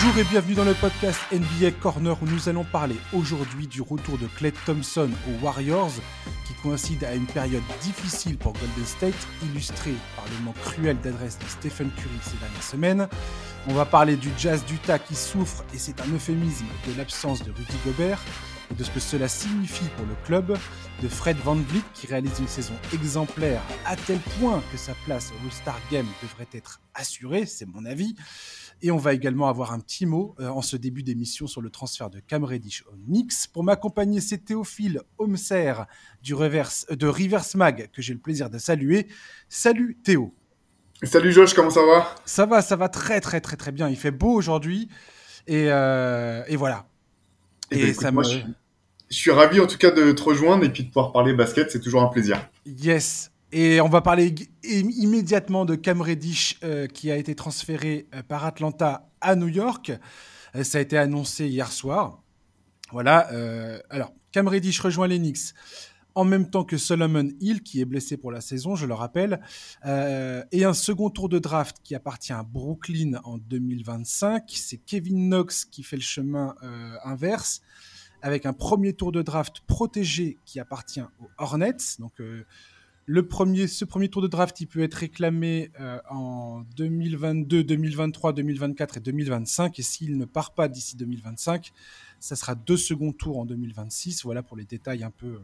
Bonjour et bienvenue dans le podcast NBA Corner où nous allons parler aujourd'hui du retour de Clay Thompson aux Warriors qui coïncide à une période difficile pour Golden State, illustrée par le manque cruel d'adresse de Stephen Curry ces dernières semaines. On va parler du Jazz d'Utah qui souffre, et c'est un euphémisme, de l'absence de Rudy Gobert et de ce que cela signifie pour le club, de Fred Van Vliet qui réalise une saison exemplaire à tel point que sa place au All-Star Game devrait être assurée, c'est mon avis. Et on va également avoir un petit mot euh, en ce début d'émission sur le transfert de Cam Reddish au Knicks. Pour m'accompagner, c'est Théophile Homser du reverse, euh, de Reverse Mag que j'ai le plaisir de saluer. Salut Théo. Salut Josh, comment ça va? Ça va, ça va très très très très bien. Il fait beau aujourd'hui et, euh, et voilà. Et, ben, ça moi, je, je, suis ravi en tout cas de te rejoindre et puis de pouvoir parler basket, c'est toujours un plaisir. Yes. Et on va parler immédiatement de Cam Reddish euh, qui a été transféré euh, par Atlanta à New York. Euh, ça a été annoncé hier soir. Voilà. Alors, Cam Reddish rejoint les Knicks en même temps que Solomon Hill, qui est blessé pour la saison, je le rappelle, et un second tour de draft qui appartient à Brooklyn en 2025. C'est Kevin Knox qui fait le chemin inverse, avec un premier tour de draft protégé qui appartient aux Hornets. Donc, le premier, ce premier tour de draft, il peut être réclamé euh, en 2022, 2023, 2024 et 2025. Et s'il ne part pas d'ici 2025, ça sera deux seconds tours en 2026. Voilà pour les détails un peu,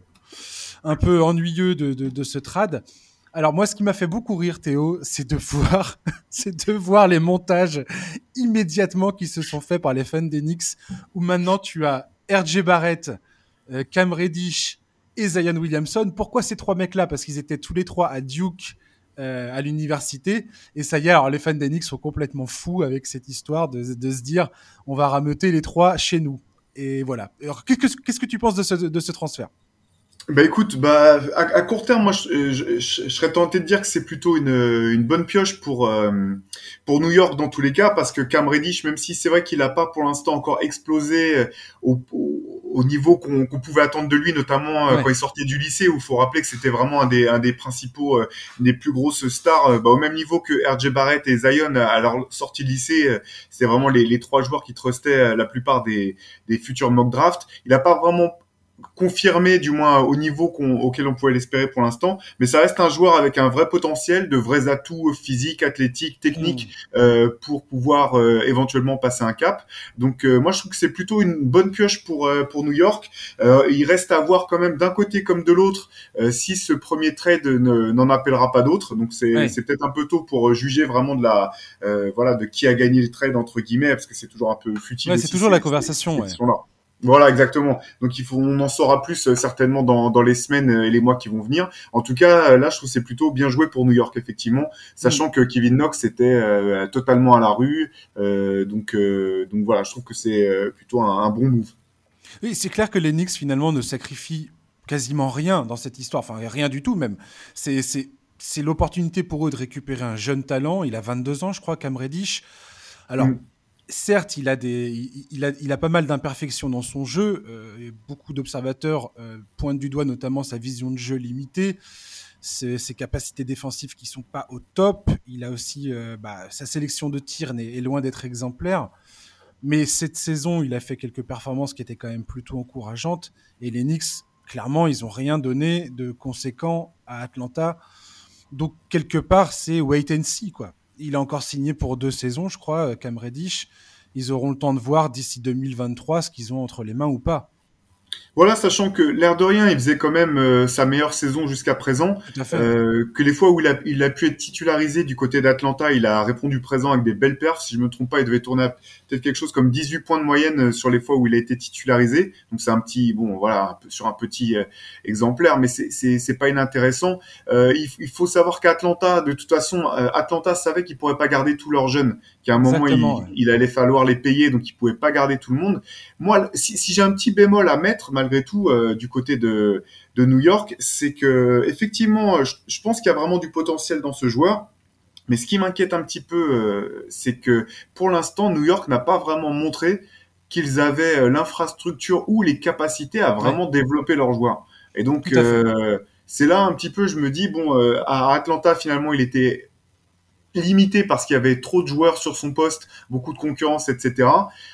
un peu ennuyeux de, de, ce trad. Alors moi, ce qui m'a fait beaucoup rire, Théo, c'est de voir, c'est de voir les montages immédiatement qui se sont faits par les fans d'Enix, où maintenant tu as RJ Barrett, euh, Cam Reddish et Zion Williamson. Pourquoi ces trois mecs-là? Parce qu'ils étaient tous les trois à Duke. Euh, à l'université et ça y est alors les fans d'Enix sont complètement fous avec cette histoire de, se dire on va rameuter les trois chez nous et voilà. Alors, qu'est-ce que, tu penses de ce, transfert? Bah écoute, bah à, court terme, moi, je, je, serais tenté de dire que c'est plutôt une, une bonne pioche pour euh, New York dans tous les cas, parce que Cam Reddish, même si c'est vrai qu'il n'a pas pour l'instant encore explosé euh, au, au, au niveau qu'on qu pouvait attendre de lui, notamment euh, ouais. quand il sortait du lycée, où il faut rappeler que c'était vraiment un des un des principaux, euh, des plus grosses stars, bah, au même niveau que RJ Barrett et Zion à leur sortie de lycée, c'est vraiment les, les trois joueurs qui trustaient la plupart des des futurs mock drafts. Il n'a pas vraiment confirmé du moins au niveau qu on, auquel on pouvait l'espérer pour l'instant. Mais ça reste un joueur avec un vrai potentiel de vrais atouts physiques athlétiques techniques mmh. euh, pour pouvoir euh, éventuellement passer un cap. Donc euh, moi je trouve que c'est plutôt une bonne pioche pour euh, pour New York. Euh, il reste à voir quand même d'un côté comme de l'autre euh, si ce premier trade n'en appellera pas d'autres. Donc c'est c'est peut-être un peu tôt pour juger vraiment de la voilà de qui a gagné le trade entre guillemets parce que c'est toujours un peu futile ouais, c'est toujours la conversation ouais. Voilà, exactement. Donc il faut, on en saura plus euh, certainement dans, dans les semaines et les mois qui vont venir. En tout cas, euh, là, je trouve c'est plutôt bien joué pour New York, effectivement, sachant mmh. que Kevin Knox était euh, totalement à la rue. Euh, donc, euh, donc voilà, je trouve que c'est euh, plutôt un, un, bon move. Oui, c'est clair que les Knicks finalement ne sacrifient quasiment rien dans cette histoire, enfin rien du tout même. C'est c'est l'opportunité pour eux de récupérer un jeune talent. Il a 22 ans, je crois, Cam Reddish. Alors. Mmh certes, il a, des, il, a, il a pas mal d'imperfections dans son jeu. Euh, beaucoup d'observateurs euh, pointent du doigt notamment sa vision de jeu limitée, ses, ses, capacités défensives qui sont pas au top. Il a aussi euh, bah, sa sélection de tir est, est loin d'être exemplaire. Mais cette saison, il a fait quelques performances qui étaient quand même plutôt encourageantes. Et les Knicks, clairement, ils ont rien donné de conséquent à Atlanta. Donc quelque part, c'est wait and see quoi il a encore signé pour deux saisons, je crois, euh, Cam Reddish. Ils auront le temps de voir d'ici 2023 ce qu'ils ont entre les mains ou pas. Voilà, sachant que l'air de rien, il faisait quand même euh, sa meilleure saison jusqu'à présent. Euh, que les fois où il a, il a pu être titularisé du côté d'Atlanta, il a répondu présent avec des belles perfs. Si je me trompe pas, il devait tourner peut-être quelque chose comme 18 points de moyenne euh, sur les fois où il a été titularisé. Donc c'est un petit, bon, voilà, un peu, sur un petit euh, exemplaire, mais c'est c'est pas inintéressant. Euh, il, il, faut savoir qu'Atlanta, de toute façon, euh, Atlanta savait qu'il pourrait pas garder tous leurs jeunes, qu'à un moment il, ouais. il, allait falloir les payer, donc il pouvait pas garder tout le monde. Moi, si, si j'ai un petit bémol à mettre malgré tout euh, du côté de, de New York, c'est que effectivement, je, je pense qu'il y a vraiment du potentiel dans ce joueur. Mais ce qui m'inquiète un petit peu, euh, c'est que pour l'instant, New York n'a pas vraiment montré qu'ils avaient euh, l'infrastructure ou les capacités à vraiment ouais. développer leurs joueurs. Et donc, euh, c'est là un petit peu, je me dis, bon, euh, à Atlanta, finalement, il était limité parce qu'il y avait trop de joueurs sur son poste, beaucoup de concurrence, etc.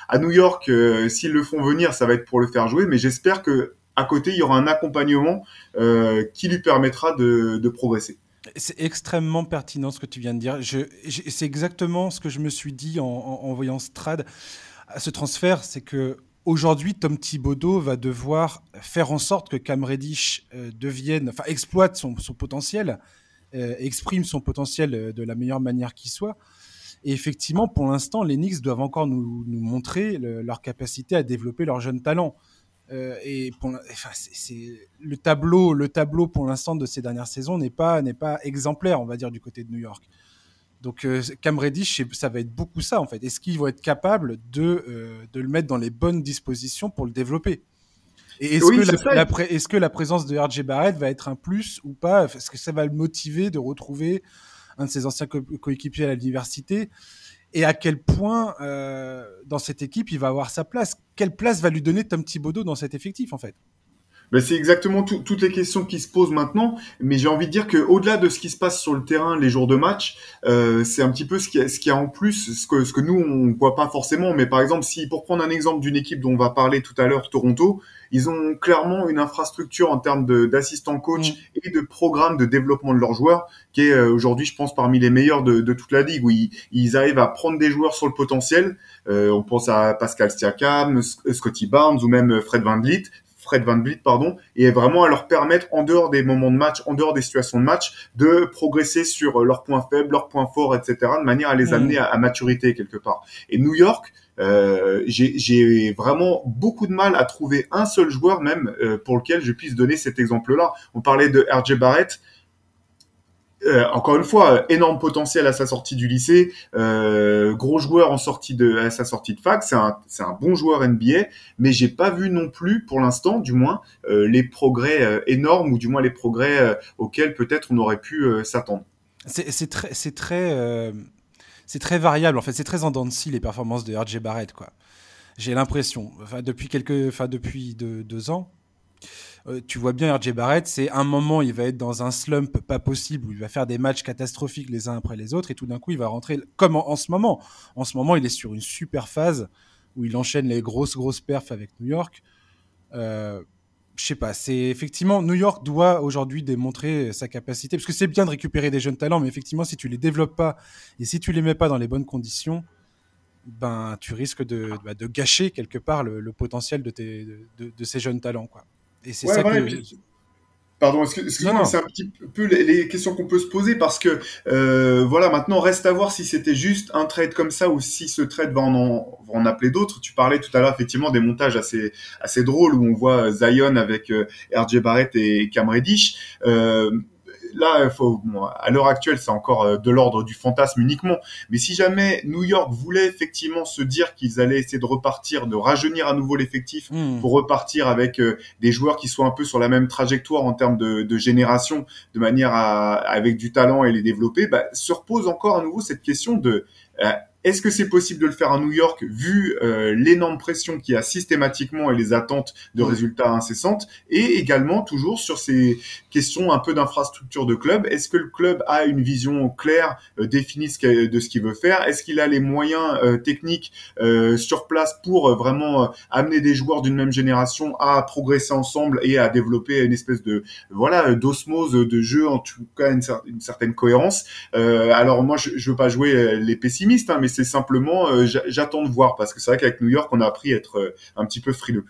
À New York, euh, s'ils le font venir, ça va être pour le faire jouer, mais j'espère que à côté, il y aura un accompagnement euh, qui lui permettra de, progresser. C'est extrêmement pertinent ce que tu viens de dire. c'est exactement ce que je me suis dit en, voyant Strad. Ce transfert, c'est que aujourd'hui, Tom Thibodeau va devoir faire en sorte que Cam Reddish euh, devienne, enfin, exploite son, potentiel, exprime son potentiel euh, de la meilleure manière qui soit. Et effectivement, pour l'instant, les Knicks doivent encore nous, montrer leur capacité à développer leurs jeunes talents. Euh, et pour, le tableau, le tableau pour l'instant de ces dernières saisons n'est pas pas exemplaire, on va dire, du côté de New York. Donc euh, Cam Reddish, ça va être beaucoup ça en fait. Est-ce qu'ils vont être capables de euh, de le mettre dans les bonnes dispositions pour le développer? Et est-ce que la, est-ce que la présence de RJ Barrett va être un plus ou pas? Est-ce que ça va le motiver de retrouver un de ses anciens coéquipiers à l'université? Et à quel point euh, dans cette équipe il va avoir sa place? Quelle place va lui donner Tom Thibodeau dans cet effectif en fait? Ben c'est exactement toutes les questions qui se posent maintenant, mais j'ai envie de dire que au-delà de ce qui se passe sur le terrain les jours de match, euh, c'est un petit peu ce qui, a, ce qui a en plus, ce que, ce que nous on voit pas forcément. Mais par exemple, si pour prendre un exemple d'une équipe dont on va parler tout à l'heure, Toronto, ils ont clairement une infrastructure en termes d'assistants coach et de programme de développement de leurs joueurs qui est euh, aujourd'hui, je pense, parmi les meilleurs de, de toute la ligue, où ils, ils, arrivent à prendre des joueurs sur le potentiel. Euh, on pense à Pascal Siakam, Scotty Barnes ou même Fred Van Vliet Fred Van Vliet, pardon, et vraiment à leur permettre, en dehors des moments de match, en dehors des situations de match, de progresser sur leurs points faibles, leurs points forts, etc., de manière à les mm. amener à, maturité quelque part. Et New York, euh, j'ai vraiment beaucoup de mal à trouver un seul joueur même euh, pour lequel je puisse donner cet exemple-là. On parlait de RJ Barrett. Euh, encore une fois, énorme potentiel à sa sortie du lycée, euh, gros joueur en sortie de à sa sortie de fac, c'est un un bon joueur NBA, mais j'ai pas vu non plus pour l'instant, du moins, euh, les progrès énormes ou du moins les progrès auxquels peut-être on aurait pu s'attendre. C'est très c'est très c'est très variable en fait, c'est très en dents les performances de RJ Barrett quoi. J'ai l'impression, depuis quelques, enfin depuis deux ans, euh, tu vois bien RJ Barrett, c'est un moment, il va être dans un slump pas possible où il va faire des matchs catastrophiques les uns après les autres et tout d'un coup, il va rentrer comme en, ce moment. En ce moment, il est sur une super phase où il enchaîne les grosses, grosses perfs avec New York. Euh, je sais pas, c'est effectivement New York doit aujourd'hui démontrer sa capacité parce que c'est bien de récupérer des jeunes talents, mais effectivement, si tu les développes pas et si tu les mets pas dans les bonnes conditions, ben tu risques de, bah, gâcher quelque part le, potentiel de, de, ces jeunes talents, quoi. Et c'est ça que. Pardon, excuse-moi, c'est un petit peu les, questions qu'on peut se poser parce que euh, voilà, maintenant reste à voir si c'était juste un trade comme ça ou si ce trade va en, en, appeler d'autres. Tu parlais tout à l'heure effectivement des montages assez assez drôles où on voit Zion avec euh, RJ Barrett et Cam Reddish. Euh, là, faut, à l'heure actuelle, c'est encore euh, de l'ordre du fantasme uniquement. Mais si jamais New York voulait effectivement se dire qu'ils allaient essayer de repartir, de rajeunir à nouveau l'effectif hmm. pour repartir avec euh, des joueurs qui soient un peu sur la même trajectoire en termes de, de génération, de manière à, avec du talent et les développer, bah, se repose encore à nouveau cette question de euh, est-ce que c'est possible de le faire à New York vu euh, l'énorme pression qu'il y a systématiquement et les attentes de résultats incessantes? Et également toujours sur ces questions un peu d'infrastructure de club. Est-ce que le club a une vision claire, euh, définie de ce qu'il veut faire? Est-ce qu'il a les moyens euh, techniques euh, sur place pour vraiment amener des joueurs d'une même génération à progresser ensemble et à développer une espèce de voilà d'osmose de jeu, en tout cas une, une certaine cohérence? Alors moi, je, je veux pas jouer les pessimistes, hein, mais c'est simplement, euh, j'attends de voir parce que c'est vrai qu'avec New York, on a appris à être euh, un petit peu frileux.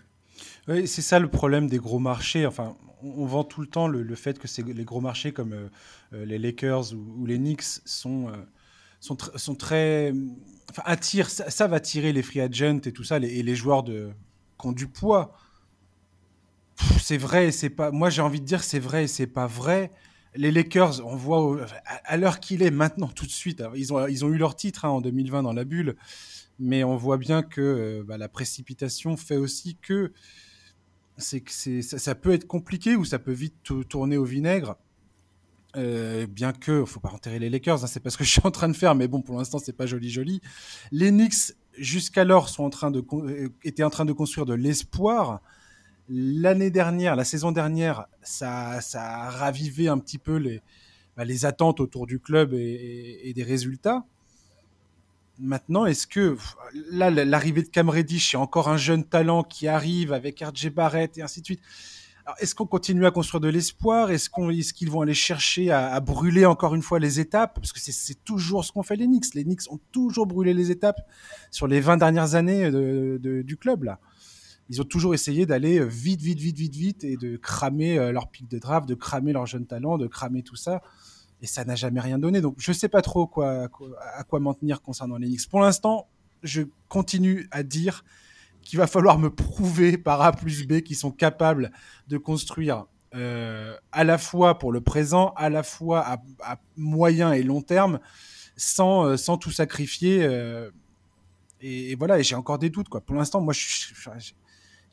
Oui, c'est ça le problème des gros marchés. Enfin, on, vend tout le temps le, fait que les gros marchés comme euh, les Lakers ou, les Knicks sont, sont, très. Enfin, attirent, va attirer les free agents et tout ça, et les joueurs qui ont du poids. C'est vrai et c'est pas. Moi, j'ai envie de dire c'est vrai et c'est pas vrai les Lakers, on voit à l'heure qu'il est maintenant, tout de suite, ils ont, ils ont eu leur titre hein, en 2020 dans la bulle, mais on voit bien que euh, bah, la précipitation fait aussi que, c'est que ça, ça, peut être compliqué ou ça peut vite tourner au vinaigre. Euh, bien que, faut pas enterrer les Lakers, hein, c'est pas ce que je suis en train de faire, mais bon, pour l'instant, c'est pas joli joli. Les Knicks, jusqu'alors, sont en train de, euh, étaient en train de construire de l'espoir L'année dernière, la saison dernière, ça, ça a ravivé un petit peu les, bah, les attentes autour du club et, des résultats. Maintenant, est-ce que là, l'arrivée de Cam Reddish, encore un jeune talent qui arrive avec RJ Barrett et ainsi de suite. Est-ce qu'on continue à construire de l'espoir? Est-ce qu'on, est-ce qu'ils vont aller chercher à, brûler encore une fois les étapes? Parce que c'est, toujours ce qu'ont fait les Knicks. Les Knicks ont toujours brûlé les étapes sur les 20 dernières années du club là ils ont toujours essayé d'aller euh, vite, vite, vite, vite, vite et de cramer euh, leur pic de draft, de cramer leurs jeunes talents, de cramer tout ça. Et ça n'a jamais rien donné. Donc, je ne sais pas trop quoi, à quoi m'en tenir concernant les Knicks. Pour l'instant, je continue à dire qu'il va falloir me prouver par A plus B qu'ils sont capables de construire euh, à la fois pour le présent, à la fois à, moyen et long terme, sans, sans tout sacrifier. et, voilà, et j'ai encore des doutes. Quoi. Pour l'instant, moi, je, je,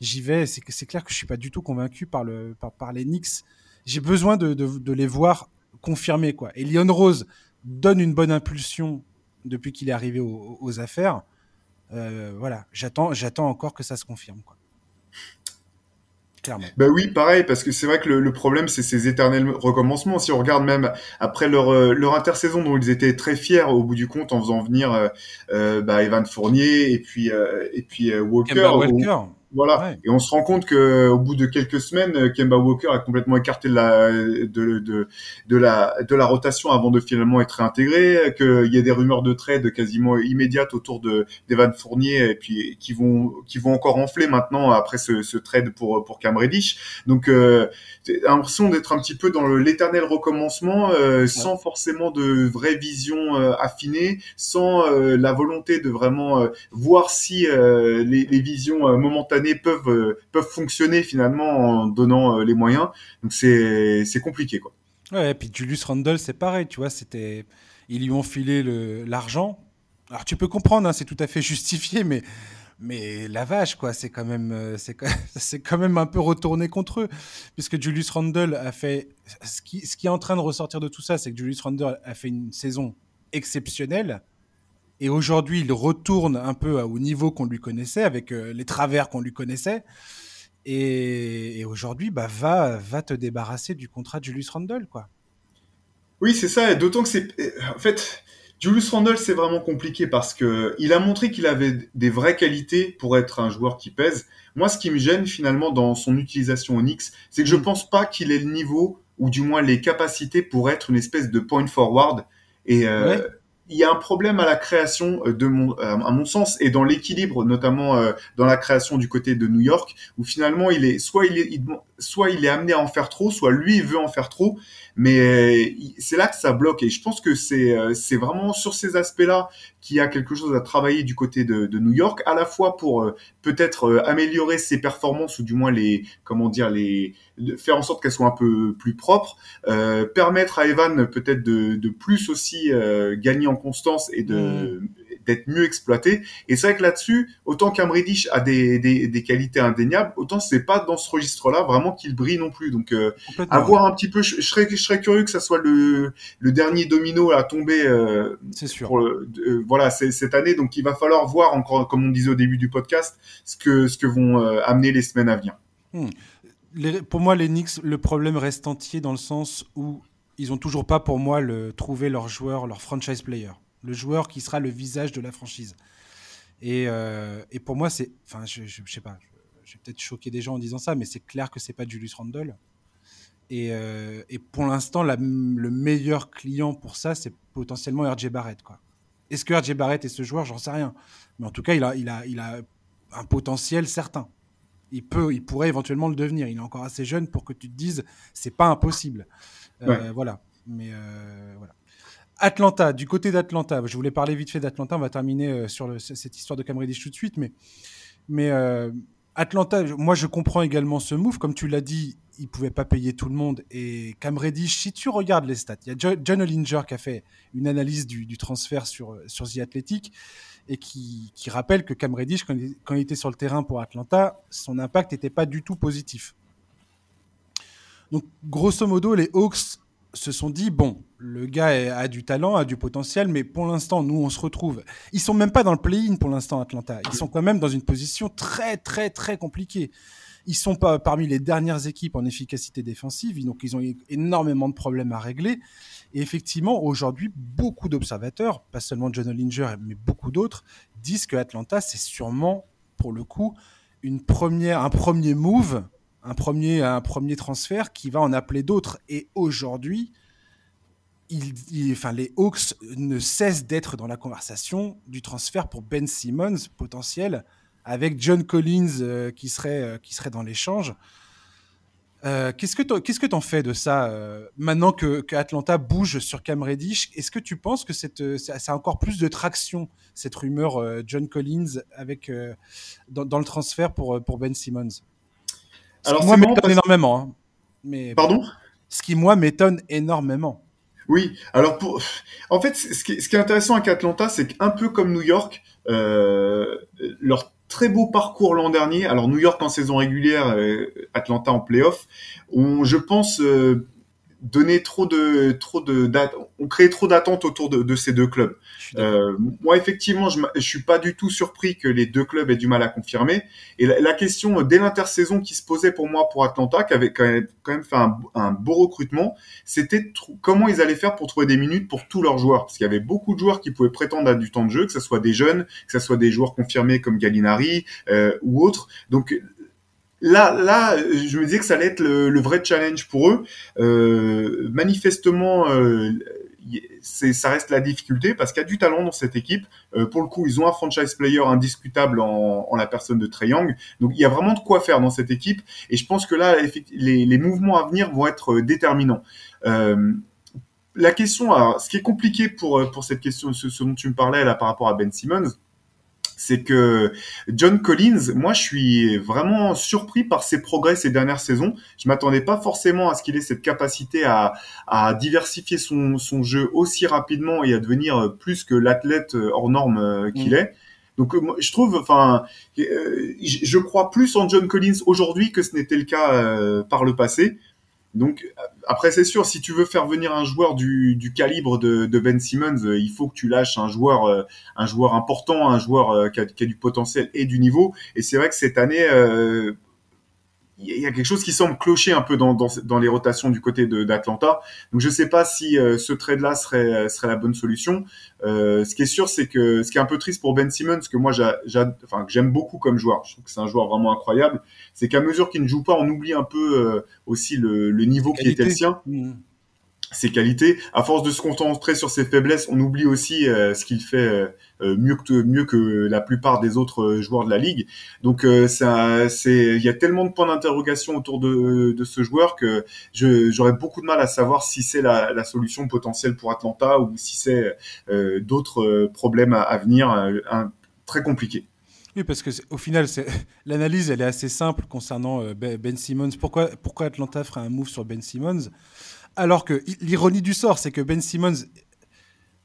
j'y vais. C'est c'est clair que je suis pas du tout convaincu par le par, par les Knicks. J'ai besoin de, de, de, les voir confirmer quoi. Et Lyon Rose donne une bonne impulsion depuis qu'il est arrivé aux, aux affaires. Euh, voilà, j'attends j'attends encore que ça se confirme quoi. Clairement. Bah oui, pareil, parce que c'est vrai que le, le problème, c'est ces éternels recommencements. Si on regarde même après leur, euh, leur intersaison dont ils étaient très fiers au bout du compte en faisant venir euh, euh bah, Evan Fournier et puis, euh, et puis Walker. Walker. Voilà. Et on se rend compte que au bout de quelques semaines, euh, Kemba Walker a complètement écarté de la de, de, de la de la rotation avant de finalement être réintégré. Qu'il y a des rumeurs de trade quasiment immédiates autour de d'Evan Fournier et puis qui vont qui vont encore enfler maintenant après ce, ce trade pour pour Cam Reddish. Donc euh, l'impression d'être un petit peu dans l'éternel recommencement, euh, sans forcément de vraie vision euh, affinée, sans la volonté de vraiment voir si les, les visions momentanées peuvent euh, peuvent fonctionner finalement en donnant euh, les moyens. Donc c'est c'est compliqué quoi. Ouais, et puis Julius Randle, c'est pareil, tu vois, c'était ils lui ont filé l'argent. Alors tu peux comprendre, hein, c'est tout à fait justifié, mais mais la vache, quoi, c'est quand même, euh, c'est c'est quand même un peu retourné contre eux, puisque Julius Randle a fait ce qui, ce qui est en train de ressortir de tout ça, c'est que Julius Randle a fait une saison exceptionnelle, et aujourd'hui, il retourne un peu au niveau qu'on lui connaissait, avec euh, les travers qu'on lui connaissait. Et, aujourd'hui, bah, va, va te débarrasser du contrat de Julius Randle, quoi. Oui, c'est ça. D'autant que c'est, en fait, Julius Randle, c'est vraiment compliqué parce que il a montré qu'il avait des vraies qualités pour être un joueur qui pèse. Moi, ce qui me gêne finalement dans son utilisation au Knicks, c'est que je mm. pense pas qu'il ait le niveau ou du moins les capacités pour être une espèce de point forward. Et euh, il y a un problème à la création euh, de mon, euh, à mon sens et dans l'équilibre, notamment euh, dans la création du côté de New York, où finalement il est soit il est soit il est amené à en faire trop, soit lui veut en faire trop, mais c'est là que ça bloque et je pense que c'est c'est vraiment sur ces aspects-là qu'il y a quelque chose à travailler du côté de, de New York, à la fois pour peut-être améliorer ses performances ou du moins les comment dire les faire en sorte qu'elles soient un peu plus propres, euh, permettre à Evan peut-être de, de, plus aussi euh, gagner en constance et de mm. d'être mieux exploité. Et c'est vrai que là-dessus, autant Cam Reddish a des, des, des, qualités indéniables, autant c'est pas dans ce registre-là vraiment qu'il brille non plus. Donc euh, avoir un petit peu, je, serais, je serais curieux que ça soit le, le dernier domino à tomber. Euh, c'est sûr. Pour, euh, voilà, cette année. Donc il va falloir voir encore, comme on disait au début du podcast, ce que ce que vont amener les semaines à venir. Pour moi, les Knicks, le problème reste entier dans le sens où ils ont toujours pas, pour moi, trouvé leur joueur, leur franchise player. Le joueur qui sera le visage de la franchise. Et, euh, pour moi, c'est. Enfin, je, je, sais pas, je, vais peut-être choquer des gens en disant ça, mais c'est clair que c'est pas Julius Randle. Et, euh, pour l'instant, le meilleur client pour ça, c'est potentiellement RJ Barrett. Est-ce que RJ Barrett est ce joueur J'en sais rien. Mais en tout cas, il a, il a, il a un potentiel certain il peut, il pourrait éventuellement le devenir. Il est encore assez jeune pour que tu te dises, c'est pas impossible. Euh, voilà. Mais euh, voilà. Atlanta, du côté d'Atlanta, je voulais parler vite fait d'Atlanta. On va terminer euh, sur cette histoire de Cam Reddish tout de suite, mais mais Atlanta, moi je comprends également ce move. Comme tu l'as dit, il pouvait pas payer tout le monde. Et Cam Reddish, si tu regardes les stats, il y a John Olinger qui a fait une analyse du, transfert sur sur The Athletic et qui, rappelle que Cam Reddish, quand il, était sur le terrain pour Atlanta, son impact n'était pas du tout positif. Donc, grosso modo, les Hawks se sont dit bon, le gars a du talent, a du potentiel, mais pour l'instant, nous, on se retrouve. Ils sont même pas dans le play-in pour l'instant, Atlanta. Ils sont quand même dans une position très, très, très compliquée. Ils sont pas parmi les dernières équipes en efficacité défensive, donc ils ont énormément de problèmes à régler. Et effectivement, aujourd'hui, beaucoup d'observateurs, pas seulement John Olinger, mais beaucoup d'autres, disent que Atlanta, c'est sûrement, pour le coup, une première, un premier move, un premier, un premier transfert qui va en appeler d'autres. Et aujourd'hui, il, enfin, les Hawks ne cessent d'être dans la conversation du transfert pour Ben Simmons potentiel, avec John Collins euh, qui, serait, euh, qui serait dans l'échange. Euh, qu'est-ce que que t'en fais de ça maintenant que, que, Atlanta bouge sur Cam Reddish? Est-ce que tu penses que ça a encore plus de traction cette rumeur John Collins avec dans, dans, le transfert pour pour Ben Simmons? Alors moi m'étonne énormément. Hein. Mais pardon? Ce qui moi m'étonne énormément. Oui, alors pour... en fait, ce qui, est, intéressant avec Atlanta, c'est qu'un peu comme New York, euh, leur très beau parcours l'an dernier, alors New York en saison régulière, euh, Atlanta en playoff, ont, je pense, euh, donner trop de trop de on crée trop d'attentes autour de, de, ces deux clubs. Euh, moi effectivement, je, je suis pas du tout surpris que les deux clubs aient du mal à confirmer. Et la, question dès l'intersaison qui se posait pour moi pour Atlanta, qui avait quand même, quand même fait un, un beau recrutement, c'était comment ils allaient faire pour trouver des minutes pour tous leurs joueurs, parce qu'il y avait beaucoup de joueurs qui pouvaient prétendre à du temps de jeu, que ce soit des jeunes, que ce soit des joueurs confirmés comme Gallinari euh, ou autres. Donc là, là, je me disais que ça allait être le, vrai challenge pour eux. Euh, manifestement, euh, ça reste la difficulté parce qu'il y a du talent dans cette équipe. Euh, pour le coup, ils ont un franchise player indiscutable en, en la personne de Trey Young. Donc, il y a vraiment de quoi faire dans cette équipe. Et je pense que là, les, les mouvements à venir vont être euh, déterminants. Euh, la question, alors, ce qui est compliqué pour, pour cette question, ce, ce dont tu me parlais là par rapport à Ben Simmons, c'est que John Collins, moi je suis vraiment surpris par ses progrès ces dernières saisons. Je m'attendais pas forcément à ce qu'il ait cette capacité à, à diversifier son, son, jeu aussi rapidement et à devenir plus que l'athlète hors norme euh, qu'il mm. est. Donc je trouve, enfin, euh, je crois plus en John Collins aujourd'hui que ce n'était le cas euh, par le passé. Donc après c'est sûr, si tu veux faire venir un joueur du, du calibre de, de, Ben Simmons, euh, il faut que tu lâches un joueur, euh, un joueur important, un joueur euh, qui a, qui, a, du potentiel et du niveau. Et c'est vrai que cette année, il y a quelque chose qui semble clocher un peu dans, dans, dans les rotations du côté d'Atlanta. Donc je ne sais pas si euh, ce trade-là serait, euh, serait la bonne solution. Euh, ce qui est sûr, c'est que ce qui est un peu triste pour Ben Simmons, que moi j'aime enfin, beaucoup comme joueur, je trouve que c'est un joueur vraiment incroyable, c'est qu'à mesure qu'il ne joue pas, on oublie un peu euh, aussi le, le niveau qui était le sien. Mmh ses qualités. À force de se concentrer sur ses faiblesses, on oublie aussi euh, ce qu'il fait euh, euh, mieux que mieux que la plupart des autres joueurs de la ligue. Donc ça, c'est il y a tellement de points d'interrogation autour de, de ce joueur que j'aurais beaucoup de mal à savoir si c'est la, la, solution potentielle pour Atlanta ou si c'est d'autres problèmes à, à venir un, très compliqués. Oui, parce que au final, l'analyse elle est assez simple concernant Ben Simmons. Pourquoi pourquoi Atlanta ferait un move sur Ben Simmons? Alors que l'ironie du sort, c'est que Ben Simmons,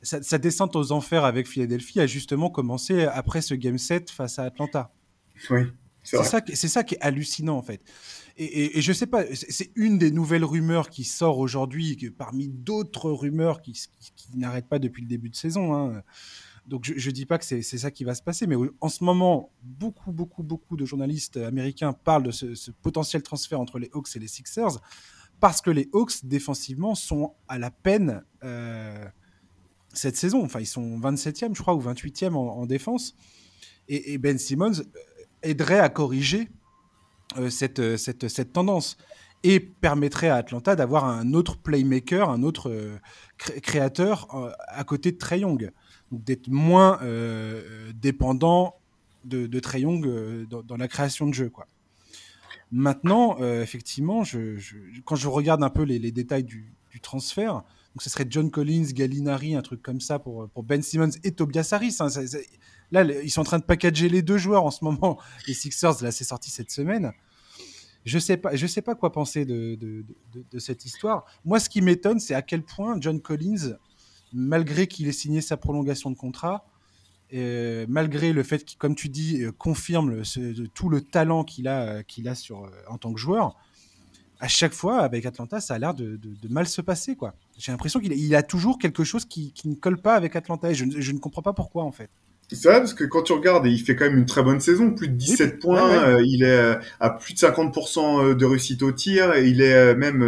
sa, descente aux enfers avec Philadelphie a justement commencé après ce game set face à Atlanta. Oui. C'est ça, ça, qui est hallucinant en fait. Et, je sais pas, c'est une des nouvelles rumeurs qui sort aujourd'hui, parmi d'autres rumeurs qui, n'arrêtent pas depuis le début de saison. Hein. Donc je, ne dis pas que c'est ça qui va se passer, mais en ce moment, beaucoup, beaucoup, beaucoup de journalistes américains parlent de ce, ce potentiel transfert entre les Hawks et les Sixers parce que les Hawks, défensivement, sont à la peine euh, cette saison. Enfin, ils sont 27e, je crois, ou 28e en, défense. Et, Ben Simmons euh, aiderait à corriger euh, cette, tendance et permettrait à Atlanta d'avoir un autre playmaker, un autre créateur à côté de Trey Young. D'être moins dépendant de, de Trey Young dans, dans, la création de jeu. Quoi. Maintenant, euh, effectivement, quand je regarde un peu les, détails du, transfert, ce serait John Collins, Gallinari, un truc comme ça pour, Ben Simmons et Tobias Harris. Hein, là, ils sont en train de packager les deux joueurs en ce moment. Les Sixers, là, c'est sorti cette semaine. Je sais pas, je sais pas quoi penser de cette histoire. Moi, ce qui m'étonne, c'est à quel point John Collins, malgré qu'il ait signé sa prolongation de contrat, euh, malgré le fait qu'il, comme tu dis, euh, confirme tout le talent qu'il a, euh, qu'il a sur, en tant que joueur, à chaque fois, avec Atlanta, ça a l'air de, mal se passer. quoi. J'ai l'impression qu'il a, toujours quelque chose qui, ne colle pas avec Atlanta et je, ne comprends pas pourquoi en fait. C'est vrai parce que quand tu regardes, il fait quand même une très bonne saison, plus de 17 points, euh, il est euh, à plus de 50% euh, de réussite au tir, il est même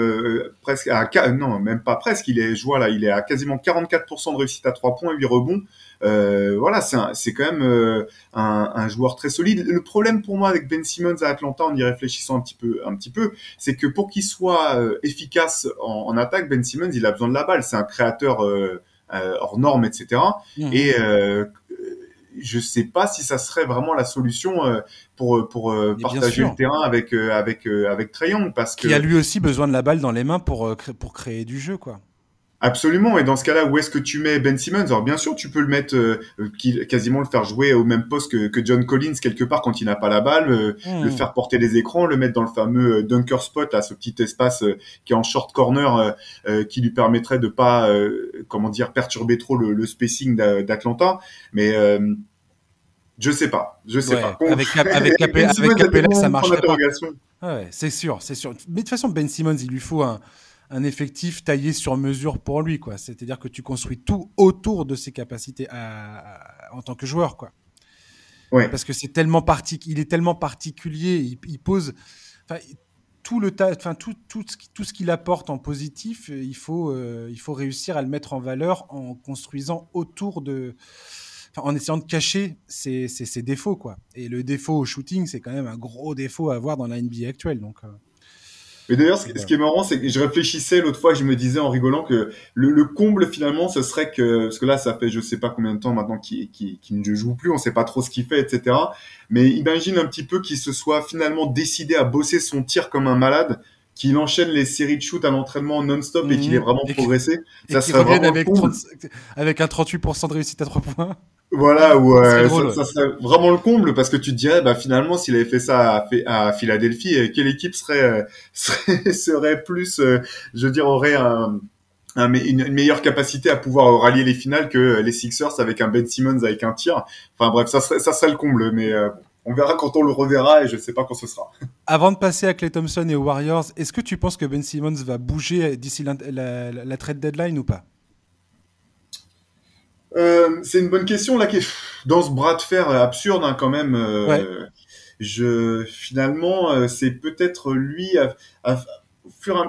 presque à non, même pas presque, il est je vois là, il est à quasiment 44% de réussite à 3 points, 8 rebonds. voilà, c'est quand même un, un, joueur très solide. Le problème pour moi avec Ben Simmons à Atlanta, en y réfléchissant un petit peu, un petit peu, c'est que pour qu'il soit efficace en, en, attaque, Ben Simmons, il a besoin de la balle. C'est un créateur hors norme, etc. Et je sais pas si ça serait vraiment la solution euh, pour euh, pour euh, partager le terrain avec avec avec Trayon parce que qui a lui aussi besoin de la balle dans les mains pour pour créer du jeu quoi. Absolument. Et dans ce cas-là, où est-ce que tu mets Ben Simmons? Alors bien sûr, tu peux le mettre, euh, quasiment le faire jouer au même poste que, que John Collins quelque part quand il n'a pas la balle, hmm. le faire porter les écrans, le mettre dans le fameux dunker spot, à ce petit espace qui est en short corner, qui lui permettrait de pas, comment dire, perturber trop le, le spacing d'Atlanta. Mais je sais pas, je sais pas. Avec, avec, avec, ça marche pas. Ouais, c'est sûr, c'est sûr. Mais de toute façon, Ben Simmons, il lui faut un, un effectif taillé sur mesure pour lui, quoi. C'est-à-dire que tu construis tout autour de ses capacités en tant que joueur, quoi. Ouais. Parce que c'est tellement il est tellement particulier, il, pose, tout le enfin tout, tout, tout ce qu'il apporte en positif, il faut, euh, il faut réussir à le mettre en valeur en construisant autour de, en essayant de cacher ses, défauts, quoi. Et le défaut au shooting, c'est quand même un gros défaut à avoir dans la NBA actuelle. Donc, euh. Mais d'ailleurs, ce, qui est marrant, c'est que je réfléchissais l'autre fois, je me disais en rigolant que le, comble finalement, ce serait que, parce que là, ça fait je sais pas combien de temps maintenant qu'il ne joue plus, on sait pas trop ce qu'il fait, etc. Mais imagine un petit peu qu'il se soit finalement décidé à bosser son tir comme un malade, qu'il enchaîne les séries de shoot à l'entraînement non-stop et qu'il est mhm. vraiment progressé. ça serait vraiment avec, avec un 38% de réussite à 3 points. Voilà, ou euh, ça, serait vraiment le comble parce que tu te dirais, bah finalement, s'il avait fait ça à, Philadelphie, euh, quelle équipe serait euh, serait, plus, je veux dire, aurait un, une, meilleure capacité à pouvoir rallier les finales que les Sixers avec un Ben Simmons avec un tir. Enfin bref, ça serait ça serait le comble, mais on verra quand on le reverra et je ne sais pas quand ce sera. Avant de passer à Clay Thompson et aux Warriors, est-ce que tu penses que Ben Simmons va bouger d'ici la, la trade deadline ou pas? Euh, c'est une bonne question là qui est dans ce bras de fer absurde hein, quand même. Euh, je finalement euh, c'est peut-être lui.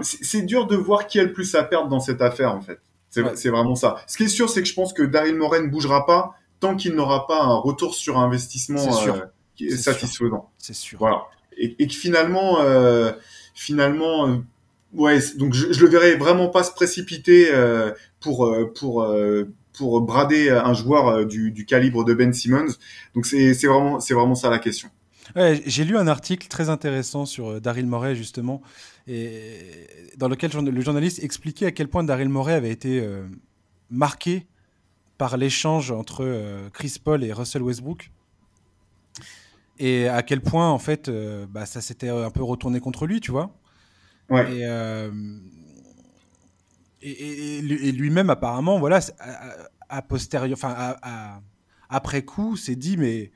c'est dur de voir qui a le plus à perdre dans cette affaire en fait. C'est vraiment ça. Ce qui est sûr, c'est que je pense que Daryl Morey ne bougera pas tant qu'il n'aura pas un retour sur investissement qui est, satisfaisant. C'est sûr. Voilà. Et, et que finalement, finalement, ouais. Donc je, je le verrai vraiment pas se précipiter pour pour pour brader un joueur euh, du, calibre de Ben Simmons. Donc c'est vraiment, vraiment ça la question. J'ai lu un article très intéressant sur euh, Daryl Morey justement, et dans lequel le journaliste expliquait à quel point Daryl Morey avait été euh, marqué par l'échange entre Chris Paul et Russell Westbrook, et à quel point en fait bah, ça s'était un peu retourné contre lui, tu vois. Ouais. Et, et, lui-même apparemment, voilà, à, posteriori, enfin après coup, s'est dit mais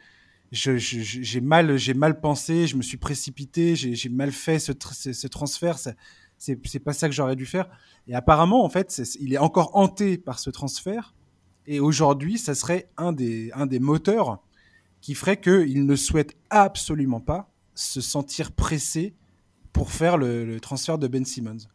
j'ai mal, j'ai mal pensé, je me suis précipité, j'ai mal fait ce, ce, transfert, c'est pas ça que j'aurais dû faire. Et apparemment, en fait, il est encore hanté par ce transfert. Et aujourd'hui, ça serait un des, un des moteurs qui ferait qu'il ne souhaite absolument pas se sentir pressé pour faire le transfert de Ben Simmons.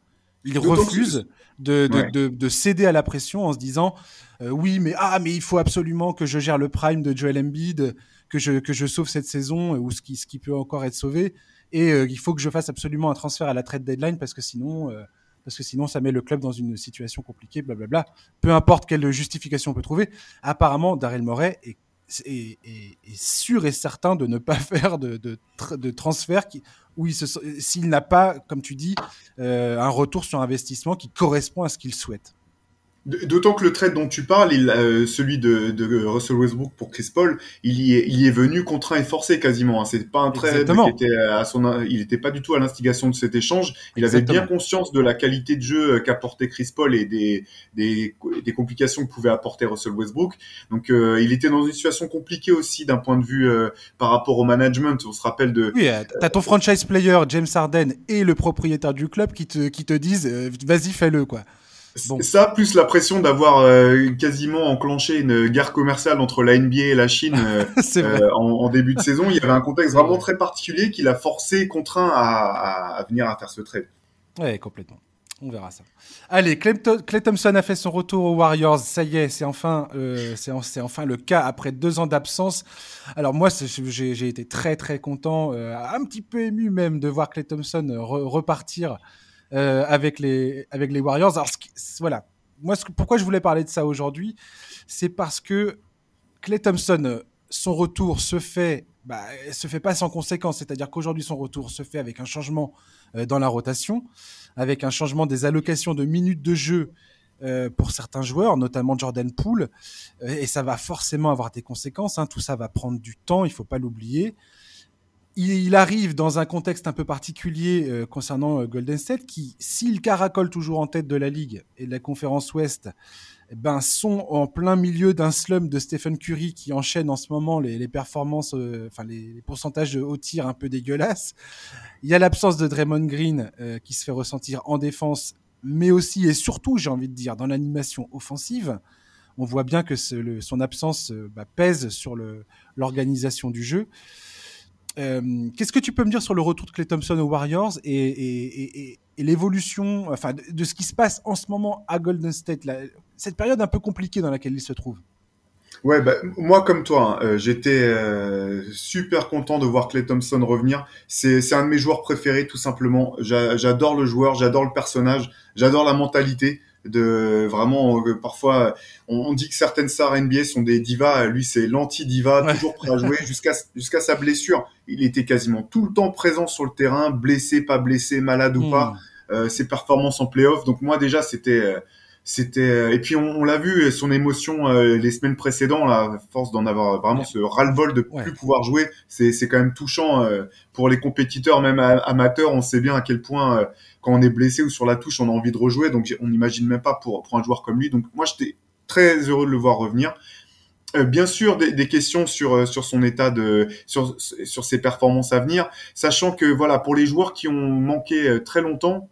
Il refuse de, de, de, céder à la pression en se disant euh, oui, mais ah, mais il faut absolument que je gère le prime de Joel Embiid, que je, que je sauve cette saison ou ce qui, ce qui peut encore être sauvé. Et euh, il faut que je fasse absolument un transfert à la trade deadline parce que sinon, euh, parce que sinon ça met le club dans une situation compliquée, blablabla. Peu importe quelle justification on peut trouver. Apparemment, Daryl Morey est est, sûr et certain de ne pas faire de, de, de transfert qui, où s'il n'a pas, comme tu dis, euh, un retour sur investissement qui correspond à ce qu'il souhaite. D'autant que le trade dont tu parles, il, euh, celui de, de, Russell Westbrook pour Chris Paul, il y est, il y est venu contraint et forcé quasiment. Hein. C'est pas un trade qui était à son, il n'était pas du tout à l'instigation de cet échange. Il avait bien conscience de la qualité de jeu euh, qu'apportait Chris Paul et des, des, des, complications que pouvait apporter Russell Westbrook. Donc, euh, il était dans une situation compliquée aussi d'un point de vue par rapport au management. On se rappelle de. Oui, t'as ton franchise player James Harden et le propriétaire du club qui te, qui te disent, vas-y, fais-le quoi. Ça, plus la pression d'avoir quasiment enclenché une guerre commerciale entre la NBA et la Chine en, début de saison, il y avait un contexte vraiment très particulier qui l'a forcé, contraint à, à, venir à faire ce trade. Ouais, complètement. On verra ça. Allez, Clay, Thompson a fait son retour aux Warriors. Ça y est, c'est enfin, euh, c'est enfin le cas après deux ans d'absence. Alors moi, j'ai été très très content, euh, un petit peu ému même de voir Clay Thompson repartir euh, avec les avec les Warriors. Alors voilà, moi pourquoi je voulais parler de ça aujourd'hui, c'est parce que Clay Thompson, son retour se fait bah, se fait pas sans conséquence. C'est-à-dire qu'aujourd'hui, son retour se fait avec un changement dans la rotation avec un changement des allocations de minutes de jeu euh, pour certains joueurs, notamment Jordan Poole, euh, et ça va forcément avoir des conséquences. Hein. Tout ça va prendre du temps, il faut pas l'oublier. Il, arrive dans un contexte un peu particulier euh, concernant Golden State, qui, s'il caracole toujours en tête de la ligue et de la conférence Ouest, eh ben, sont en plein milieu d'un slum de Stephen Curry qui enchaîne en ce moment les, performances, euh, enfin les, pourcentages de haut tir un peu dégueulasses. Il y a l'absence de Draymond Green euh, qui se fait ressentir en défense, mais aussi et surtout, j'ai envie de dire, dans l'animation offensive. On voit bien que son absence euh, bah, pèse sur l'organisation du jeu. Qu'est-ce que tu peux me dire sur le retour de Clay Thompson aux Warriors et, l'évolution, enfin, de, ce qui se passe en ce moment à Golden State cette période un peu compliquée dans laquelle il se trouve? Ouais, bah, moi comme toi, hein, euh, j'étais euh, super content de voir Clay Thompson revenir. C'est un de mes joueurs préférés tout simplement. J'adore le joueur, j'adore le personnage, j'adore la mentalité. De vraiment, euh, parfois, on, dit que certaines stars NBA sont des divas. Lui, c'est l'anti-diva, toujours prêt à jouer jusqu'à jusqu'à sa blessure. Il était quasiment tout le temps présent sur le terrain, blessé, pas blessé, malade ou pas. Hmm. ses performances en playoff. Donc moi déjà, c'était c'était euh, et puis on, l'a vu son émotion euh, les semaines précédentes là, force d'en avoir vraiment ce ras-le-bol de plus pouvoir jouer, c'est c'est quand même touchant euh, pour les compétiteurs même amateurs, on sait bien à quel point quand on est blessé ou sur la touche, on a envie de rejouer donc on n'imagine même pas pour pour un joueur comme lui. Donc moi j'étais très heureux de le voir revenir. bien sûr des, des, questions sur sur son état de sur sur ses performances à venir, sachant que voilà pour les joueurs qui ont manqué très longtemps,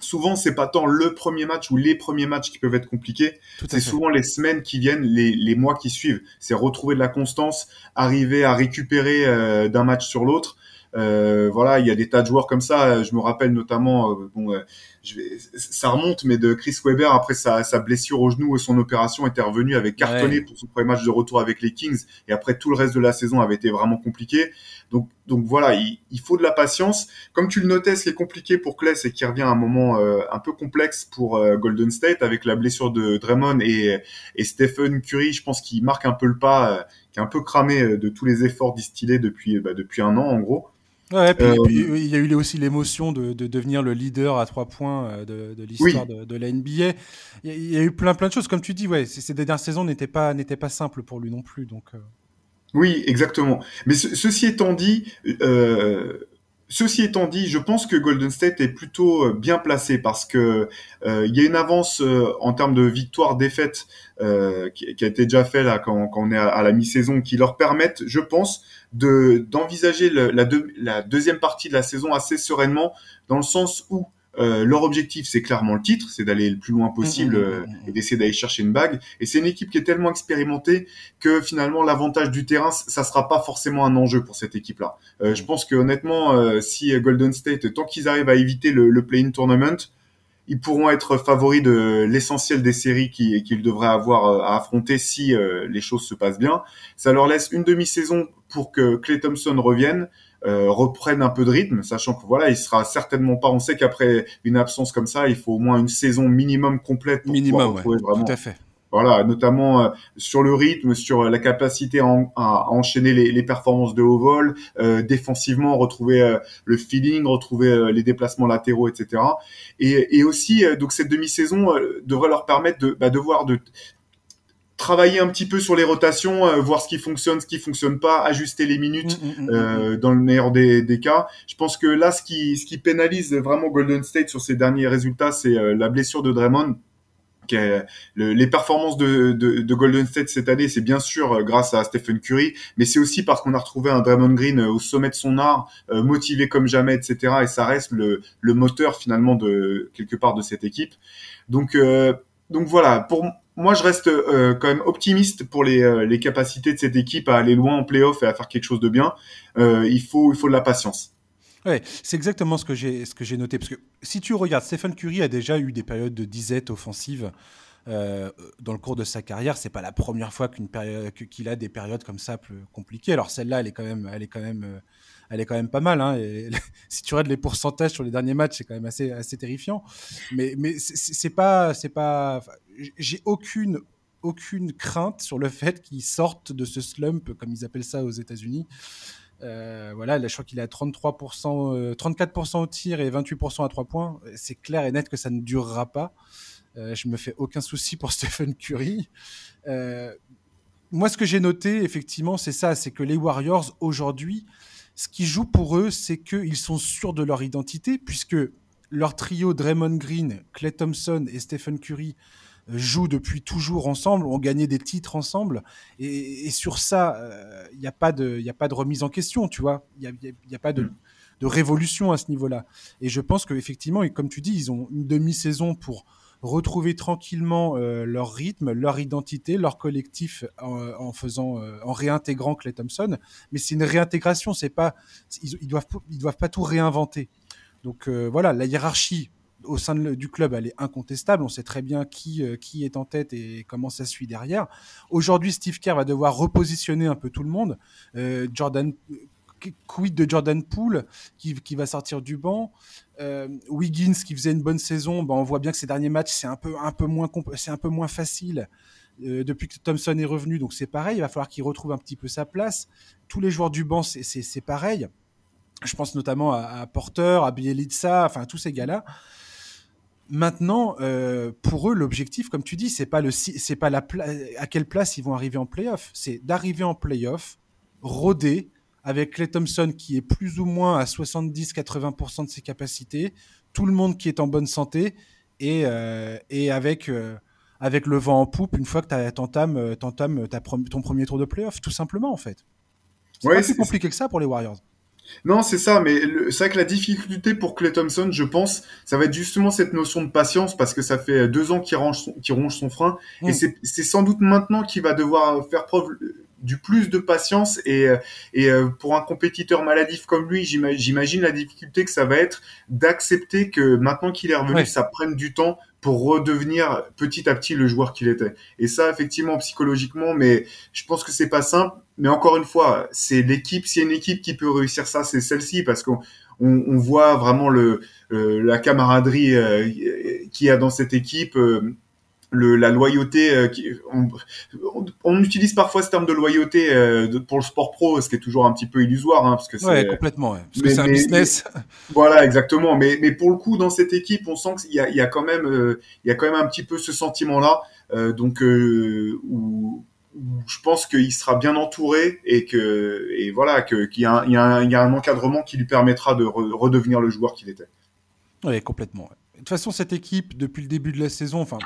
souvent c'est pas tant le premier match ou les premiers matchs qui peuvent être compliqués, c'est souvent les semaines qui viennent, les, les mois qui suivent. C'est retrouver de la constance, arriver à récupérer euh, d'un match sur l'autre. Euh, voilà, il y a des tas de joueurs comme ça. Je me rappelle notamment, euh, bon, euh, je vais, ça remonte, mais de Chris Webber après sa, sa blessure au genou et son opération était revenu avec cartonné pour son premier match de retour avec les Kings. Et après tout le reste de la saison avait été vraiment compliqué. Donc, donc voilà, il, il faut de la patience. Comme tu le notais, ce qui est compliqué pour Clay, c'est qu'il revient à un moment un peu complexe pour Golden State avec la blessure de Draymond et, et Stephen Curry. Je pense qu'il marque un peu le pas, qui est un peu cramé de tous les efforts distillés depuis bah, depuis un an en gros. Ouais, puis, euh, il y a eu aussi l'émotion de, de, devenir le leader à trois points euh, de, de l'histoire de, de, la NBA. Il y, a eu plein plein de choses, comme tu dis, ouais, ces dernières saisons n'étaient pas n'étaient pas simples pour lui non plus, donc. Euh. Oui, exactement. Mais ceci étant dit, euh, Ceci étant dit, je pense que Golden State est plutôt euh, bien placé parce que euh, il y a une avance euh, en termes de victoire-défaite qui, qui, a été déjà fait là quand, quand on est à, la mi-saison, qui leur permettent, je pense, de d'envisager la deuxième partie de la saison assez sereinement, dans le sens où euh, leur objectif, c'est clairement le titre, c'est d'aller le plus loin possible mmh, mmh, euh, mmh, et d'essayer d'aller chercher une bague. Et c'est une équipe qui est tellement expérimentée que finalement l'avantage du terrain, ça sera pas forcément un enjeu pour cette équipe-là. Euh, je pense que honnêtement, euh, si Golden State, tant qu'ils arrivent à éviter le, le play-in tournament, ils pourront être favoris de l'essentiel des séries qu'ils devraient avoir à affronter si les choses se passent bien. Ça leur laisse une demi-saison pour que Clay Thompson revienne. Euh, reprennent un peu de rythme, sachant que voilà, il sera certainement pas. On sait qu'après une absence comme ça, il faut au moins une saison minimum complète pour minimum, ouais, vraiment. Tout à fait. Voilà, notamment euh, sur le rythme, sur la capacité à, à enchaîner les, les, performances de haut vol, euh, défensivement retrouver euh, le feeling, retrouver les déplacements latéraux, etc. Et, et aussi, donc cette demi-saison devrait leur permettre de, bah, de voir de travailler un petit peu sur les rotations, euh, voir ce qui fonctionne, ce qui fonctionne pas, ajuster les minutes mm, mm, mm, euh, dans le meilleur des, des, cas. Je pense que là, ce qui, ce qui pénalise vraiment Golden State sur ses derniers résultats, c'est euh, la blessure de Draymond qui les performances de, de, Golden State cette année, c'est bien sûr grâce à Stephen Curry, mais c'est aussi parce qu'on a retrouvé un Draymond Green au sommet de son art, motivé comme jamais, etc. Et ça reste le, le moteur finalement de quelque part de cette équipe. Donc donc voilà, pour moi je reste euh, quand même optimiste pour les, euh, les, capacités de cette équipe à aller loin en playoff et à faire quelque chose de bien. Euh, il, faut, il faut de la patience. Ouais, c'est exactement ce que j'ai noté parce que si tu regardes, Stephen Curry a déjà eu des périodes de disette offensive dans le cours de sa carrière. C'est pas la première fois qu'il a des périodes comme ça plus compliquées. Alors celle-là, elle est quand même, elle est quand même elle est quand même pas mal. Hein, si tu regardes les pourcentages sur les derniers matchs, c'est quand même assez, assez terrifiant. Mais, mais c'est pas, c'est pas, j'ai aucune, aucune crainte sur le fait qu'ils sortent de ce slump, comme ils appellent ça aux États-Unis. Euh, voilà, là, je crois qu'il est à 33%, 34% euh, au tir et 28% à 3 points. C'est clair et net que ça ne durera pas. Euh, je me fais aucun souci pour Stephen Curry. Euh, moi, ce que j'ai noté, effectivement, c'est ça, c'est que les Warriors, aujourd'hui, ce qui joue pour eux, c'est qu'ils sont sûrs de leur identité, puisque leur trio Draymond Green, Clay Thompson et Stephen Curry euh, jouent depuis toujours ensemble, ont gagné des titres ensemble. Et, sur ça, il euh, n'y a, pas de, a pas de remise en question, tu vois. Il n'y a, y a, pas de, mm. de, révolution à ce niveau-là. Et je pense qu'effectivement, comme tu dis, ils ont une demi-saison pour retrouver tranquillement euh, leur rythme, leur identité, leur collectif en, faisant, euh, en réintégrant Clay Thompson. Mais c'est une réintégration, c'est pas, ils, doivent, ils doivent pas tout réinventer. Donc euh, voilà, la hiérarchie au sein du club, elle est incontestable. On sait très bien qui, qui est en tête et comment ça suit derrière. Aujourd'hui, Steve Kerr va devoir repositionner un peu tout le monde. Jordan, quid de Jordan Poole qui, va sortir du banc? Euh, Wiggins qui faisait une bonne saison, ben on voit bien que ces derniers matchs c'est un peu un peu moins c'est un peu moins facile euh, depuis que Thompson est revenu, donc c'est pareil. Il va falloir qu'il retrouve un petit peu sa place. Tous les joueurs du banc c'est pareil. Je pense notamment à, Porter, à Bielitsa, enfin tous ces gars-là. Maintenant, euh, pour eux, l'objectif, comme tu dis, c'est pas le, c'est pas la à quelle place ils vont arriver en playoff. C'est d'arriver en playoff, rôder, avec Clay Thompson qui est plus ou moins à 70-80% de ses capacités, tout le monde qui est en bonne santé et, euh, et avec, euh, avec le vent en poupe une fois que tu entames, euh, ton premier tour de playoff, tout simplement en fait. C'est pas plus compliqué que ça pour les Warriors. Non, c'est ça, mais c'est vrai que la difficulté pour Clay Thompson, je pense, ça va être justement cette notion de patience, parce que ça fait deux ans qu'il ronge son, ronge son frein, et mm. c'est sans doute maintenant qu'il va devoir faire preuve du plus de patience et, euh, et euh, pour un compétiteur maladif comme lui, j'imagine la difficulté que ça va être d'accepter que maintenant qu'il est revenu, ça prenne du temps pour redevenir petit à petit le joueur qu'il était. Et ça, effectivement, psychologiquement, mais je pense que c'est pas simple. Mais encore une fois, c'est l'équipe, s'il y a une équipe qui peut réussir ça, c'est celle-ci parce qu'on on, voit vraiment le, euh, la camaraderie qu'il y a dans cette équipe le, la loyauté, euh, qui, on, on, utilise parfois ce terme de loyauté euh, pour le sport pro, ce qui est toujours un petit peu illusoire, hein, parce que c'est complètement, ouais, parce que c'est un business. voilà, exactement. Mais, mais pour le coup, dans cette équipe, on sent qu'il y a, il y a quand même, euh, il y a quand même un petit peu ce sentiment-là, donc où, je pense qu'il sera bien entouré et que, et voilà, que qu'il y, a un, il y, a un, il y a un encadrement qui lui permettra de redevenir le joueur qu'il était. Oui, complètement. De toute façon, cette équipe, depuis le début de la saison, enfin,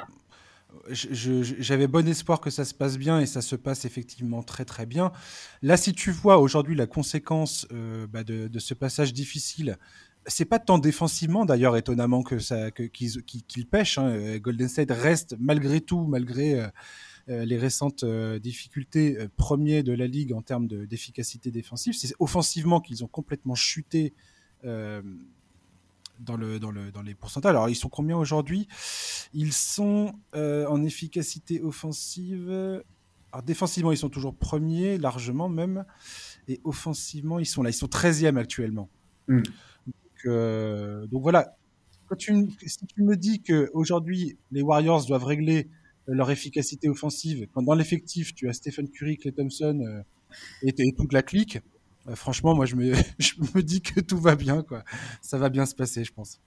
j'avais bon espoir que ça se passe bien et ça se passe effectivement très très bien. Là, si tu vois aujourd'hui la conséquence euh, bah, de, ce passage difficile, c'est pas tant défensivement d'ailleurs étonnamment que ça qu'ils pêchent. Hein. Golden State reste malgré tout, malgré euh, euh, les récentes difficultés, premier de la ligue en termes d'efficacité défensive. C'est offensivement qu'ils ont complètement chuté dans, le, dans, le, dans les pourcentages. Alors, ils sont combien aujourd'hui? Ils sont euh, en efficacité offensive. Alors, défensivement, ils sont toujours premiers, largement même. Et offensivement, ils sont là. Ils sont 13e actuellement. Hmm. Donc, euh, donc, voilà. Quand tu, si tu me dis qu'aujourd'hui, les Warriors doivent régler leur efficacité offensive, quand dans l'effectif, tu as Stephen Curry, Clay Thompson euh, et, et toute la clique, euh, franchement, moi, je me, je me dis que tout va bien, quoi. Ça va bien se passer, je pense.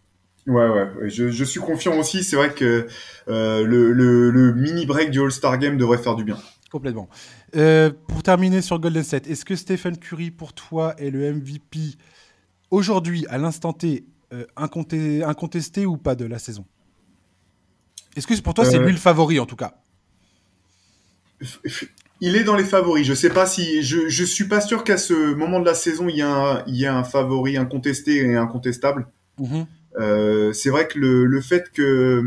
Ouais, ouais, je, je suis confiant aussi. C'est vrai que euh, le, le, le, mini break du All-Star Game devrait faire du bien. Complètement. Euh, pour terminer sur Golden State, est-ce que Stephen Curry, pour toi, est le MVP aujourd'hui, à l'instant T, incontesté, incontesté ou pas de la saison? Est-ce que pour toi, c'est lui le favori en tout cas? Il est dans les favoris. Je sais pas si je je suis pas sûr qu'à ce moment de la saison il y a un, il y a un favori incontesté et incontestable. Mm-hmm. Euh, c'est vrai que le, le fait que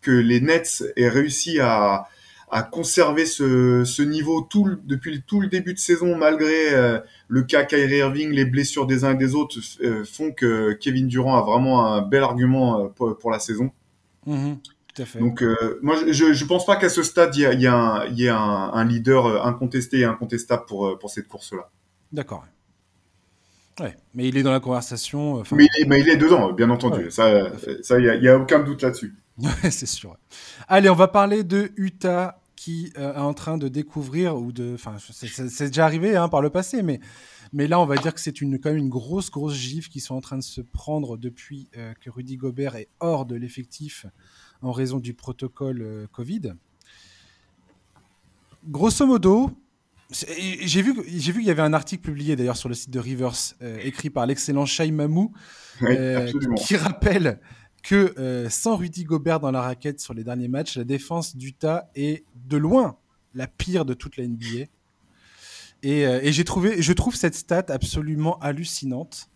que les Nets aient réussi à à conserver ce, ce niveau tout depuis tout le début de saison malgré euh, le cas Kyrie Irving, les blessures des uns et des autres euh, font que Kevin Durant a vraiment un bel argument pour, pour la saison. Donc, euh, moi, je, je pense pas qu'à ce stade, il y a, y a, un, y a un, leader euh, incontesté et incontestable pour, euh, pour cette course-là. D'accord. Ouais, mais il est dans la conversation. Mais, il est, mais il est dedans, bien entendu. Ça, ça, il n'y a, a, aucun doute là-dessus. Ouais, c'est sûr. Allez, on va parler de Utah qui est en train de découvrir ou de, enfin, c'est déjà arrivé hein, par le passé, mais mais là, on va dire que c'est une, quand même une grosse, grosse gifle qui sont en train de se prendre depuis que Rudy Gobert est hors de l'effectif en raison du protocole euh, Covid. Grosso modo, j'ai vu, j'ai vu qu'il y avait un article publié d'ailleurs sur le site de Rivers, euh, écrit par l'excellent Shai Mamou, euh, qui rappelle que sans Rudy Gobert dans la raquette sur les derniers matchs, la défense d'Utah est de loin la pire de toute la NBA. Et, j'ai trouvé, je trouve cette stat absolument hallucinante.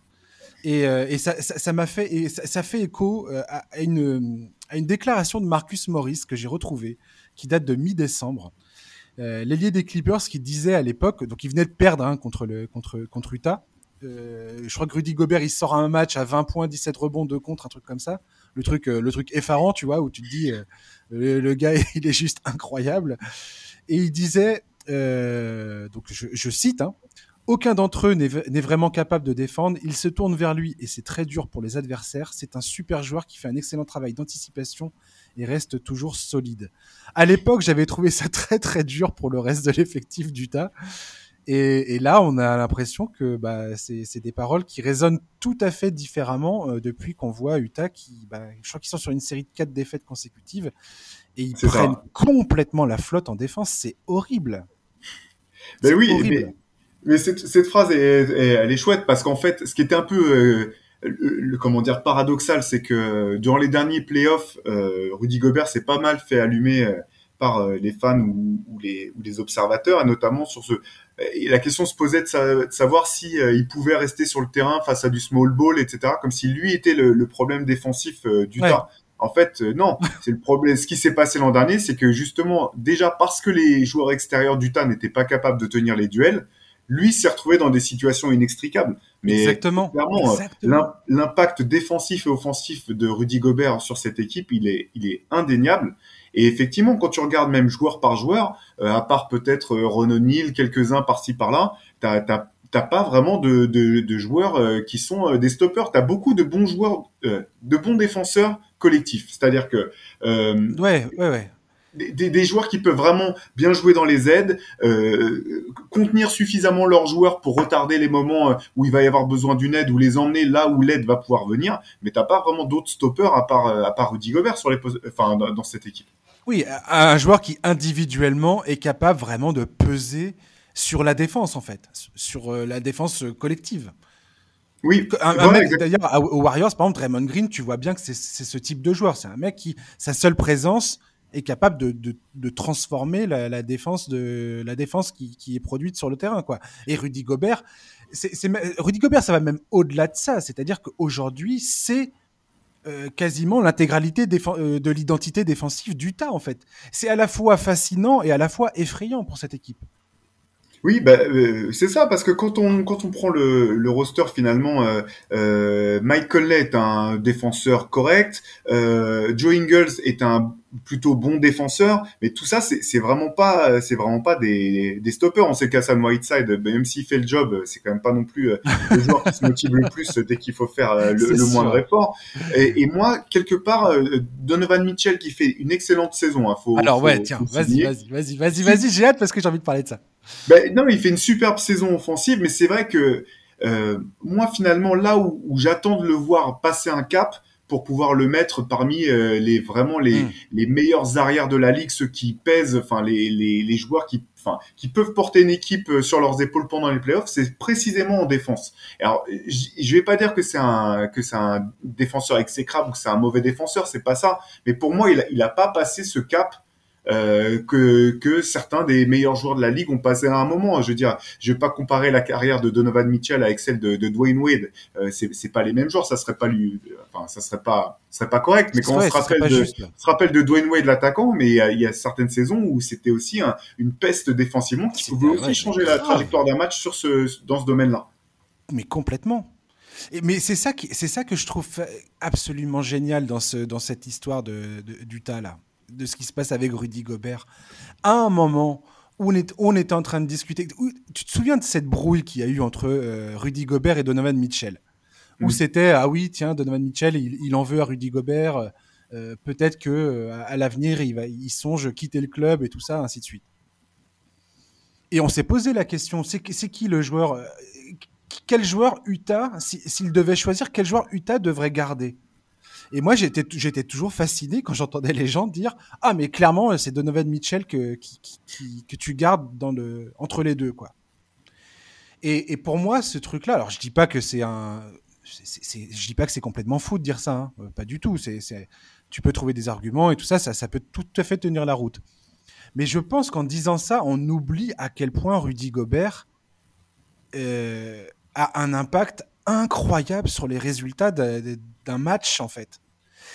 Et, ça, m'a fait, ça, fait écho à une, à une déclaration de Marcus Morris que j'ai retrouvée, qui date de mi-décembre. Euh, L'ailier des Clippers qui disait à l'époque, donc il venait de perdre hein, contre, contre, contre Utah. Euh, je crois que Rudy Gobert il sort un match à 20 points, 17 rebonds, 2 contre, un truc comme ça. Le truc, euh, le truc effarant, tu vois, où tu te dis, euh, le, gars il est juste incroyable. Et il disait, donc je, je cite, hein, aucun d'entre eux n'est vraiment capable de défendre. Ils se tournent vers lui et c'est très dur pour les adversaires. C'est un super joueur qui fait un excellent travail d'anticipation et reste toujours solide. À l'époque, j'avais trouvé ça très très dur pour le reste de l'effectif d'Utah. Et, et, là, on a l'impression que bah, c'est des paroles qui résonnent tout à fait différemment euh, depuis qu'on voit Utah qui, bah, je crois qu'ils sont sur une série de quatre défaites consécutives et ils prennent complètement la flotte en défense. C'est horrible. Ben oui, horrible. Mais cette, cette phrase, est, elle est chouette parce qu'en fait, ce qui était un peu, euh, le, comment dire, paradoxal, c'est que durant les derniers playoffs, euh, Rudy Gobert s'est pas mal fait allumer euh, par euh, les fans ou, ou, les, ou, les, observateurs, et notamment sur ce. Et la question se posait de, de savoir si il pouvait rester sur le terrain face à du small ball, etc., comme si lui était le, le problème défensif du ouais. temps. En fait, non. C'est le problème. Ce qui s'est passé l'an dernier, c'est que justement, déjà parce que les joueurs extérieurs d'Utah n'étaient pas capables de tenir les duels, lui s'est retrouvé dans des situations inextricables. Mais Exactement. clairement, euh, l'impact défensif et offensif de Rudy Gobert sur cette équipe, il est, il est indéniable. Et effectivement, quand tu regardes même joueur par joueur, euh, à part peut-être euh, Ron quelques-uns par-ci par-là, t'as t'as pas vraiment de, de, de joueurs euh, qui sont des stoppers. T'as beaucoup de bons joueurs, de bons défenseurs collectifs. C'est-à-dire que ouais, ouais, ouais des, des, joueurs qui peuvent vraiment bien jouer dans les aides, euh, contenir suffisamment leurs joueurs pour retarder les moments euh, où il va y avoir besoin d'une aide ou les emmener là où l'aide va pouvoir venir. Mais t'as pas vraiment d'autres stoppers à part euh, à part Rudy Gobert sur les enfin dans, cette équipe. Oui, un joueur qui individuellement est capable vraiment de peser sur la défense en fait, sur la défense collective. Oui, mec d'ailleurs aux Warriors, par exemple, Draymond Green, tu vois bien que c'est ce type de joueur. C'est un mec qui sa seule présence est capable de, de, transformer la, défense de la défense qui, qui, est produite sur le terrain quoi. Et Rudy Gobert, c'est Rudy Gobert, ça va même au-delà de ça, c'est-à-dire qu'aujourd'hui c'est euh, quasiment l'intégralité euh, de l'identité défensive d'Utah en fait. C'est à la fois fascinant et à la fois effrayant pour cette équipe. Oui, bah, euh, c'est ça, parce que quand on, quand on prend le, le roster finalement, euh, Mike Conley est un défenseur correct, Joe Ingles est un plutôt bon défenseur, mais tout ça c'est vraiment pas c'est vraiment pas des, des stoppers. On sait qu'Hassan Whiteside, ben, même s'il fait le job, c'est quand même pas non plus euh, le joueur qui se motive le plus dès qu'il faut faire euh, le, le moindre effort. Et, et, moi, quelque part, Donovan Mitchell qui fait une excellente saison. Hein, faut, Alors ouais, tiens, vas-y, vas-y, vas-y, vas-y, vas-y, j'ai hâte parce que j'ai envie de parler de ça. Ben, non, il fait une superbe saison offensive, mais c'est vrai que euh, moi, finalement, là où, où j'attends de le voir passer un cap pour pouvoir le mettre parmi euh, les vraiment les, mm. les meilleurs arrières de la ligue, ceux qui pèsent, enfin les, les, les joueurs qui enfin, qui peuvent porter une équipe euh, sur leurs épaules pendant les playoffs, c'est précisément en défense. Alors, je vais pas dire que c'est un que c'est un défenseur exécrable ou que c'est un mauvais défenseur, c'est pas ça. Mais pour moi, il a, il a pas passé ce cap euh, que, que certains des meilleurs joueurs de la ligue ont passé à un moment. Je veux dire, je vais pas comparer la carrière de Donovan Mitchell avec celle de, de Dwayne Wade. Euh, c'est, c'est pas les mêmes joueurs, ça serait pas lui, enfin ça serait pas, ça serait pas correct. Mais quand on se rappelle de, se rappelle de Dwayne Wade l'attaquant, mais il y, a, il y a certaines saisons où c'était aussi un, une peste défensivement qui pouvait aussi changer la trajectoire d'un match sur ce, dans ce domaine-là. Mais complètement. Mais c'est ça qui, c'est ça que je trouve absolument génial dans ce, dans cette histoire de, de d'Utah là de ce qui se passe avec Rudy Gobert. À un moment où on, est, on était en train de discuter, tu te souviens de cette brouille qu'il y a eu entre euh, Rudy Gobert et Donovan Mitchell? Où c'était, ah oui, tiens, Donovan Mitchell, il, en veut à Rudy Gobert, euh, peut-être que euh, à l'avenir, il, va, il songe quitter le club et tout ça, ainsi de suite. Et on s'est posé la question, c'est qui le joueur Quel joueur Utah, s'il devait choisir, quel joueur Utah devrait garder? Et moi, j'étais, toujours fasciné quand j'entendais les gens dire Ah, mais clairement, c'est Donovan Mitchell que, tu gardes entre les deux. quoi. Et, pour moi, ce truc-là, alors je dis pas que c'est je dis pas que c'est complètement fou de dire ça, hein. euh, pas du tout. Tu peux trouver des arguments et tout ça, ça, ça peut tout à fait tenir la route. Mais je pense qu'en disant ça, on oublie à quel point Rudy Gobert euh, a un impact incroyable sur les résultats d'un match en fait.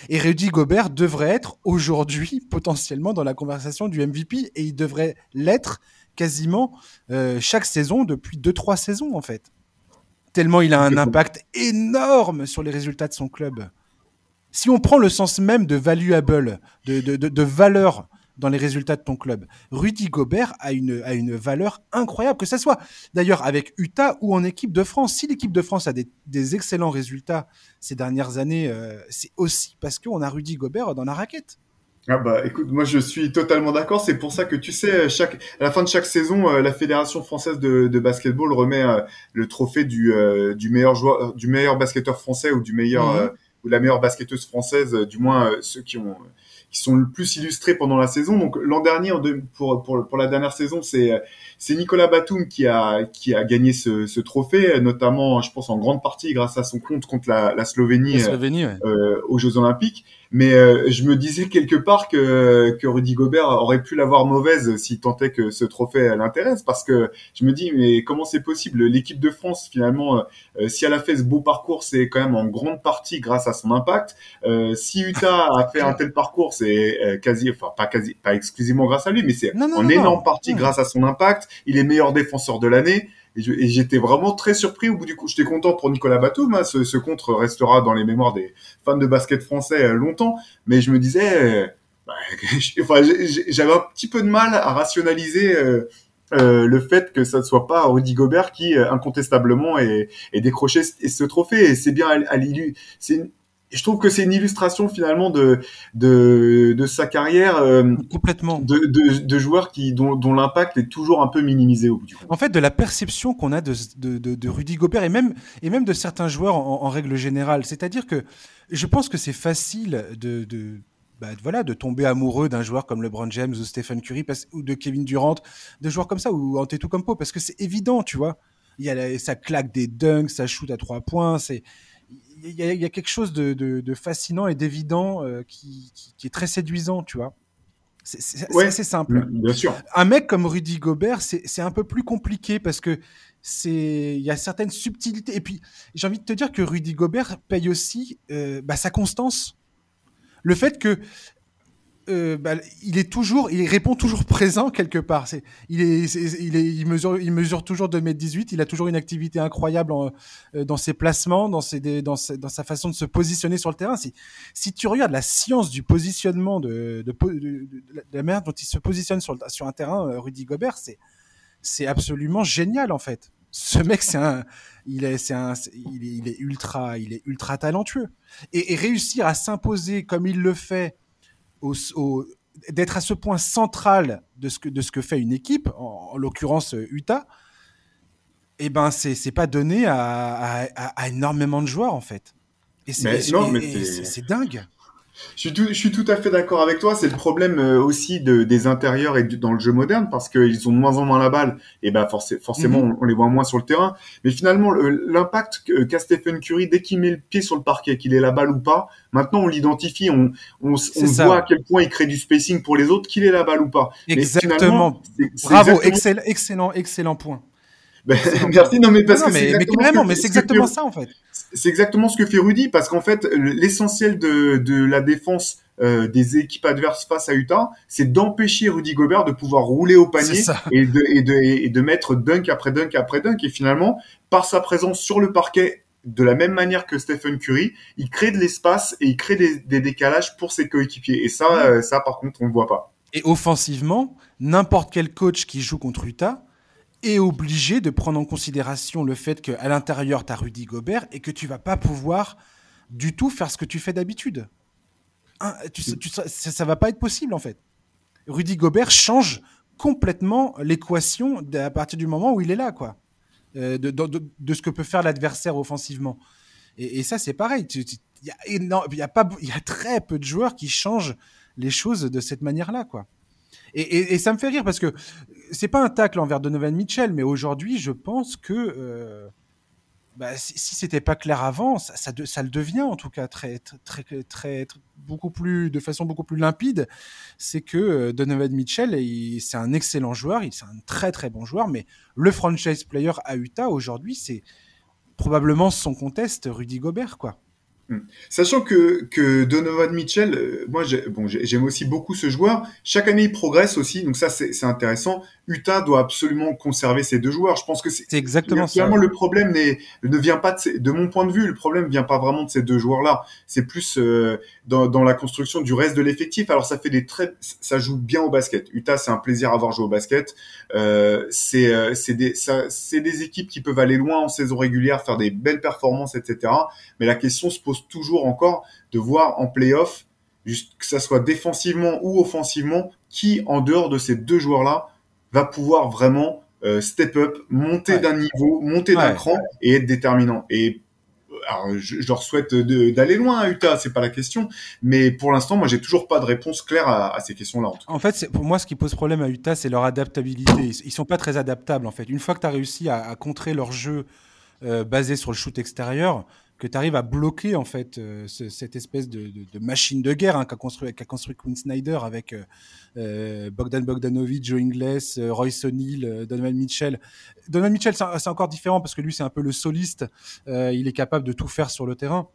Et Rudy Gobert devrait être aujourd'hui potentiellement dans la conversation du MVP et il devrait l'être quasiment euh, chaque saison depuis 2-3 saisons en fait. Tellement il a un impact énorme sur les résultats de son club. Si on prend le sens même de valuable, de, de, de valeur dans les résultats de ton club. Rudy Gobert a une, a une valeur incroyable, que ce soit d'ailleurs avec Utah ou en équipe de France. Si l'équipe de France a des, des, excellents résultats ces dernières années, euh, c'est aussi parce qu'on a Rudy Gobert dans la raquette. Ah bah écoute, moi je suis totalement d'accord. C'est pour ça que tu sais, chaque, à la fin de chaque saison, euh, la fédération française de, de basketball remet euh, le trophée du, du meilleur joueur, du meilleur basketteur français ou du meilleur mhm. ou la meilleure basketteuse française, du moins ceux qui ont qui sont le plus illustrés pendant la saison. Donc l'an dernier, pour, pour, pour la dernière saison, c'est c'est Nicolas Batum qui a qui a gagné ce, ce, trophée, notamment, je pense en grande partie grâce à son compte contre la, la Slovénie, la Slovénie ouais. euh, aux Jeux Olympiques. Mais euh, je me disais quelque part que, que Rudy Gobert aurait pu l'avoir mauvaise s'il tentait que ce trophée l'intéresse, parce que je me dis, mais comment c'est possible? L'équipe de France, finalement, euh, si elle a fait ce beau parcours, c'est quand même en grande partie grâce à son impact. Euh, si Utah a fait un tel parcours, c'est euh, quasi, enfin pas quasi, pas exclusivement grâce à lui, mais c'est en énorme partie grâce à son impact. Il est meilleur défenseur de l'année. Et j'étais vraiment très surpris au bout du coup. J'étais content pour Nicolas Batum. Hein, ce, ce contre restera dans les mémoires des fans de basket français euh, longtemps. Mais je me disais, euh, bah, enfin, j'avais un petit peu de mal à rationaliser euh, euh, le fait que ça ne soit pas Rudy Gobert qui incontestablement ait, décroché ce, trophée. Et c'est bien à, à c'est je trouve que c'est une illustration finalement de de, de sa carrière euh, complètement de, de, de, joueurs qui dont, dont l'impact est toujours un peu minimisé au bout du compte. En fait, de la perception qu'on a de, de, Rudy Gobert et même et même de certains joueurs en, en règle générale, c'est-à-dire que je pense que c'est facile de, de bah, voilà, de tomber amoureux d'un joueur comme LeBron James ou Stephen Curry ou de Kevin Durant, de joueurs comme ça ou Antetokounmpo parce que c'est évident, tu vois. Il y a ça claque des dunks, ça shoot à trois points, c'est il y, a quelque chose de, fascinant et d'évident euh, qui, est très séduisant, tu vois. C'est assez simple. Bien sûr. Un mec comme Rudy Gobert, c'est un peu plus compliqué parce que c'est il y a certaines subtilités. Et puis, j'ai envie de te dire que Rudy Gobert paye aussi euh, bah, sa constance. Le fait que euh, bah, il est toujours, il répond toujours présent quelque part. Est, il est, il mesure, il mesure toujours 2m18. Il a toujours une activité incroyable euh, dans ses placements, dans sa façon de se positionner sur le terrain. Si, si tu regardes la science du positionnement de, de, de, la manière dont il se positionne sur, sur un terrain, euh, Rudy Gobert, c'est, c'est absolument génial en fait. Ce mec, c'est un, il est, c'est un, il est ultra, il est ultra talentueux et, et réussir à s'imposer comme il le fait d'être à ce point central de ce que, de ce que fait une équipe, en, l'occurrence euh, Utah, et eh ben c'est pas donné à, à, énormément de joueurs en fait. Et c'est dingue. Je suis, tout, je suis tout à fait d'accord avec toi. C'est le problème euh, aussi de, des intérieurs et dans le jeu moderne parce qu'ils ont de moins en moins la balle et ben forcément mhm. on, les voit moins sur le terrain. Mais finalement l'impact qu'a Stephen Curry dès qu'il met le pied sur le parquet, qu'il ait la balle ou pas, maintenant on l'identifie, on, on, on voit à quel point il crée du spacing pour les autres, qu'il ait la balle ou pas. Exactement. Bravo, excellent, excellent, excellent point. Ben, merci, non mais parce que mais, mais, mais c'est exactement ça en fait c'est exactement ce que fait Rudy parce qu'en fait l'essentiel de, de la défense euh, des équipes adverses face à Utah, c'est d'empêcher Rudy Gobert de pouvoir rouler au panier et de, et, de, et de mettre dunk après dunk après dunk. Et finalement, par sa présence sur le parquet, de la même manière que Stephen Curry, il crée de l'espace et il crée des, des, décalages pour ses coéquipiers. Et ça, euh, ça par contre, on ne voit pas. Et offensivement, n'importe quel coach qui joue contre Utah est obligé de prendre en considération le fait qu'à l'intérieur, tu as Rudy Gobert et que tu vas pas pouvoir du tout faire ce que tu fais d'habitude. Hein, ça, ne va pas être possible, en fait. Rudy Gobert change complètement l'équation à partir du moment où il est là, quoi. Euh, de, ce que peut faire l'adversaire offensivement. Et, ça, c'est pareil. Il y, a y a très peu de joueurs qui changent les choses de cette manière-là, quoi. Et, ça me fait rire parce que c'est pas un tacle envers Donovan Mitchell, mais aujourd'hui, je pense que euh, bah, si, c'était pas clair avant, ça, le devient en tout cas très, beaucoup plus, de façon beaucoup plus limpide. C'est que euh, Donovan Mitchell, c'est un excellent joueur, c'est un très très bon joueur, mais le franchise player à Utah aujourd'hui, c'est probablement son conteste Rudy Gobert, quoi. Hmm. Sachant que, que Donovan Mitchell, euh, moi bon, j'aime aussi beaucoup ce joueur. Chaque année il progresse aussi, donc ça c'est intéressant. Utah doit absolument conserver ces deux joueurs. Je pense que c'est exactement ça. le problème ne vient pas de, de mon point de vue, le problème vient pas vraiment de ces deux joueurs-là. C'est plus euh, dans, dans, la construction du reste de l'effectif. Alors ça fait des très, ça joue bien au basket. Utah c'est un plaisir à voir jouer au basket. Euh, c'est euh, c'est des c'est des équipes qui peuvent aller loin en saison régulière, faire des belles performances, etc. Mais la question se pose toujours encore de voir en playoff, que ça soit défensivement ou offensivement, qui en dehors de ces deux joueurs-là va pouvoir vraiment euh, step up, monter d'un niveau, monter d'un cran et être déterminant. Et alors, je, leur souhaite d'aller loin à Utah, c'est pas la question, mais pour l'instant, moi, j'ai toujours pas de réponse claire à, ces questions-là. En, fait, pour moi, ce qui pose problème à Utah, c'est leur adaptabilité. Ils, sont pas très adaptables, en fait. Une fois que tu as réussi à, contrer leur jeu euh, basé sur le shoot extérieur, que tu arrives à bloquer en fait euh, cette espèce de, machine de guerre hein, qu'a construit, qu'a construit Quinn Snyder avec euh, euh, Bogdan Bogdanovic, Joe Ingles, Royce O'Neal, Donovan Mitchell. Donovan Mitchell, c'est encore différent parce que lui, c'est un peu le soliste. il est capable de tout faire sur le terrain.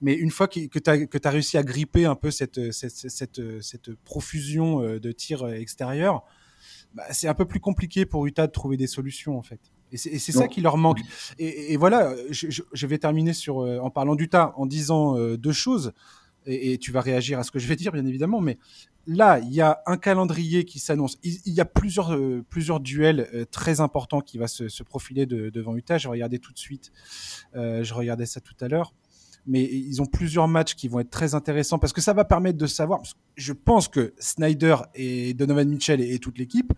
Mais une fois que tu as, réussi à gripper un peu cette, cette, cette, cette profusion de tirs extérieurs, bah, c'est un peu plus compliqué pour Utah de trouver des solutions en fait. Et c'est ça qui leur manque. Et, voilà, je, vais terminer sur, euh, en parlant d'Utah, en disant euh, deux choses. Et, tu vas réagir à ce que je vais dire, bien évidemment. Mais là, il y a un calendrier qui s'annonce. Il, y a plusieurs, euh, plusieurs duels très importants qui va se, profiler devant Utah. Je regardais tout de suite. je regardais ça tout à l'heure. Mais ils ont plusieurs matchs qui vont être très intéressants parce que ça va permettre de savoir. Je pense que Snyder et Donovan Mitchell et, toute l'équipe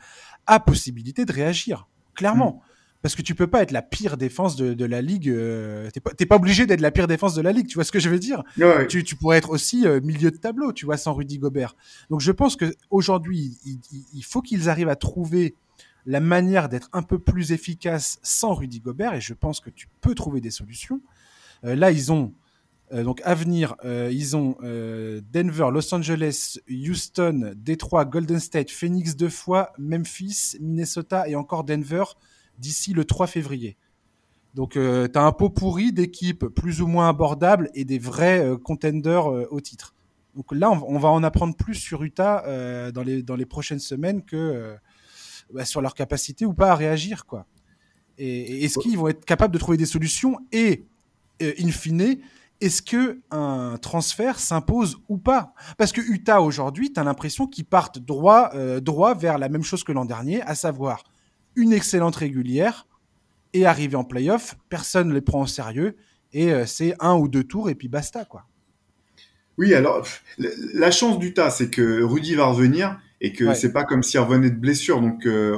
a possibilité de réagir. Clairement. Mm. Parce que tu peux pas être la pire défense de, la ligue. Euh, tu t'es pas, obligé d'être la pire défense de la ligue. Tu vois ce que je veux dire? Tu, pourrais être aussi euh, milieu de tableau, tu vois, sans Rudy Gobert. Donc je pense que aujourd'hui, il, faut qu'ils arrivent à trouver la manière d'être un peu plus efficace sans Rudy Gobert. Et je pense que tu peux trouver des solutions. Euh, là, ils ont donc à venir, ils ont Denver, Los Angeles, Houston, Detroit, Golden State, Phoenix deux fois, Memphis, Minnesota et encore Denver d'ici le 3 février. Donc, euh, tu as un pot pourri d'équipes plus ou moins abordables et des vrais euh, contenders euh, au titre. Donc là, on, va en apprendre plus sur Utah dans, les, dans les prochaines semaines que bah, sur leur capacité ou pas à réagir. quoi. Et, est-ce qu'ils vont être capables de trouver des solutions Et, in fine, est-ce que un transfert s'impose ou pas? Parce que Utah, aujourd'hui, tu as l'impression qu'ils partent droit, droit vers la même chose que l'an dernier, à savoir une excellente régulière et arriver en playoff, personne ne les prend au sérieux et euh, c'est un ou deux tours et puis basta quoi. Oui, alors la chance du tas, c'est que Rudy va revenir et que c'est pas comme s'il revenait de blessure, donc euh,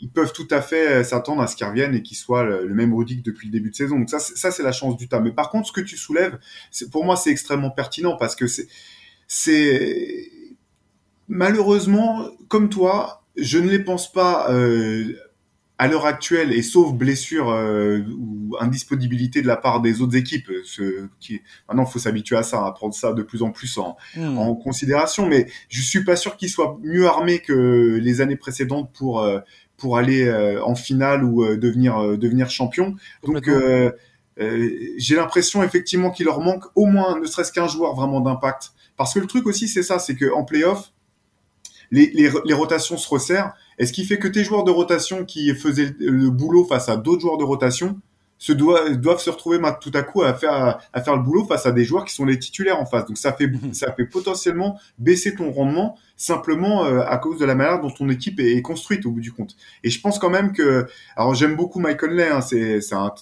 ils peuvent tout à fait s'attendre à ce qu'il revienne et qu'il soit le, même Rudy que depuis le début de saison. Donc ça, ça c'est la chance du tas. Mais par contre, ce que tu soulèves, pour moi, c'est extrêmement pertinent parce que c'est malheureusement, comme toi, je ne les pense pas euh, à l'heure actuelle, et sauf blessure euh, ou indisponibilité de la part des autres équipes, ce qui maintenant faut s'habituer à ça, à prendre ça de plus en plus en, hmm. en considération. Mais je suis pas sûr qu'ils soient mieux armés que les années précédentes pour euh, pour aller euh, en finale ou devenir devenir champion. Donc j'ai l'impression effectivement qu'il leur manque au moins, ne serait-ce qu'un joueur vraiment d'impact. Parce que le truc aussi, c'est ça, c'est que en playoff, les, les, les rotations se resserrent est ce qui fait que tes joueurs de rotation qui faisaient le boulot face à d'autres joueurs de rotation se doivent, doivent se retrouver tout à coup à faire, à faire le boulot face à des joueurs qui sont les titulaires en face. Donc ça fait, mhm. ça fait potentiellement baisser ton rendement simplement euh, à cause de la manière dont ton équipe est, construite au bout du compte. Et je pense quand même que, alors j'aime beaucoup Michael Lay, hein, c'est, ça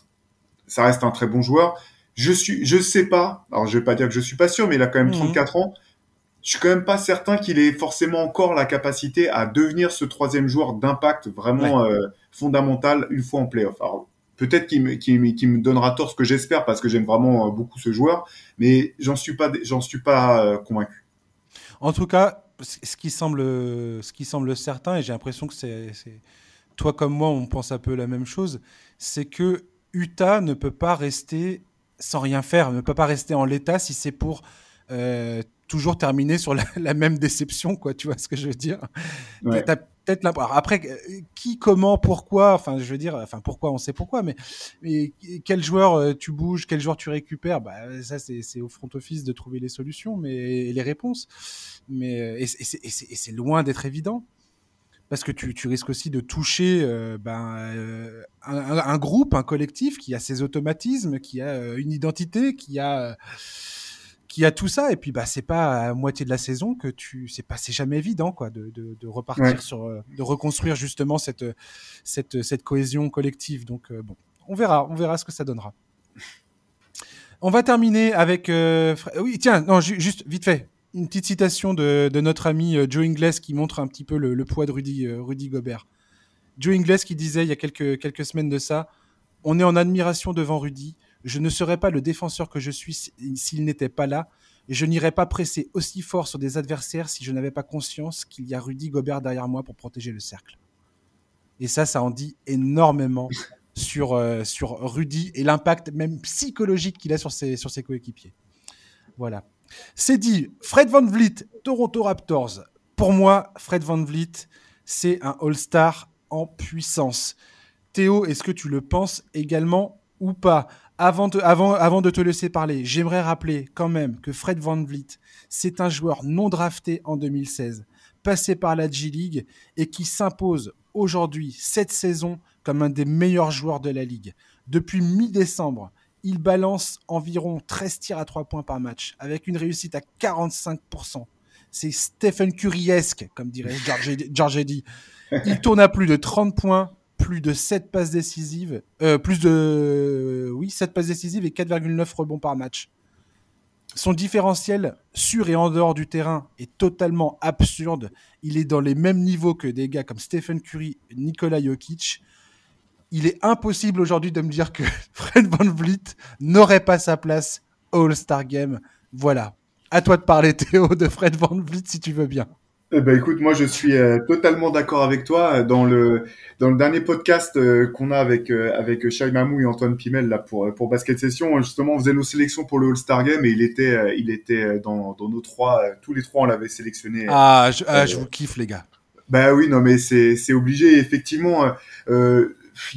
reste un très bon joueur. Je suis, je sais pas, alors je vais pas dire que je suis pas sûr, mais il a quand même 34 mhm. ans je suis quand même pas certain qu'il ait forcément encore la capacité à devenir ce troisième joueur d'impact vraiment euh, fondamental une fois en playoff. Alors peut-être qu'il me, me, donnera tort ce que j'espère parce que j'aime vraiment euh, beaucoup ce joueur, mais j'en suis pas j'en suis pas euh, convaincu. En tout cas, ce qui semble ce qui semble certain et j'ai l'impression que c'est toi comme moi on pense un peu la même chose, c'est que Utah ne peut pas rester sans rien faire, ne peut pas rester en l'état si c'est pour toujours terminer sur la, même déception, quoi. Tu vois ce que je veux dire? Peut-être Après, euh, qui, comment, pourquoi Enfin, je veux dire, enfin pourquoi On sait pourquoi, mais, mais quel joueur euh, tu bouges, quel joueur tu récupères? Bah ça, c'est au front office de trouver les solutions, mais les réponses. Mais euh, et c'est loin d'être évident parce que tu, tu, risques aussi de toucher ben, un, un, groupe, un collectif qui a ses automatismes, qui a une identité, qui a qui a tout ça et puis bah c'est pas à moitié de la saison que tu c'est pas c'est jamais évident quoi de, de, de repartir sur euh, de reconstruire justement cette cette cette cohésion collective. Donc euh, bon on verra on verra ce que ça donnera. On va terminer avec euh, oui tiens non juste vite fait une petite citation de, de notre ami Joe Ingles qui montre un petit peu le, le poids de Rudy Rudy Gobert. Joe Ingles qui disait il y a quelques quelques semaines de ça on est en admiration devant Rudy je ne serais pas le défenseur que je suis s'il n'était pas là, et je n'irais pas presser aussi fort sur des adversaires si je n'avais pas conscience qu'il y a Rudy Gobert derrière moi pour protéger le cercle. Et ça, ça en dit énormément sur, euh, sur Rudy et l'impact même psychologique qu'il a sur ses, sur ses coéquipiers. Voilà. C'est dit, Fred Van Vliet, Toronto Raptors. Pour moi, Fred Van Vliet, c'est un All-Star en puissance. Théo, est-ce que tu le penses également ou pas? Avant de, te laisser parler, j'aimerais rappeler quand même que Fred Van Vliet, c'est un joueur non drafté en 2016, passé par la G-League et qui s'impose aujourd'hui, cette saison, comme un des meilleurs joueurs de la Ligue. Depuis mi-décembre, il balance environ 13 tirs à 3 points par match, avec une réussite à 45%. C'est Stephen Curryesque, comme dirait George Eddy. Il tourne à plus de 30 points, plus de 7 passes décisives, euh, plus de oui, 7 passes décisives et 4,9 rebonds par match. Son différentiel sur et en dehors du terrain est totalement absurde. Il est dans les mêmes niveaux que des gars comme Stephen Curry, Nikola Jokic. Il est impossible aujourd'hui de me dire que Fred Van Vliet n'aurait pas sa place All-Star Game. Voilà. À toi de parler, Théo, de Fred Van Vliet, si tu veux bien. Eh ben, écoute, moi je suis euh, totalement d'accord avec toi. Dans le dans le dernier podcast euh, qu'on a avec euh, avec Shai Mamou et Antoine Pimel là pour pour Basket Session, justement, on faisait nos sélections pour le All Star Game et il était il était dans dans nos trois tous les trois on l'avait sélectionné. Ah, je, ah, je vous kiffe les gars. Bah oui, non mais c'est c'est obligé. Effectivement, il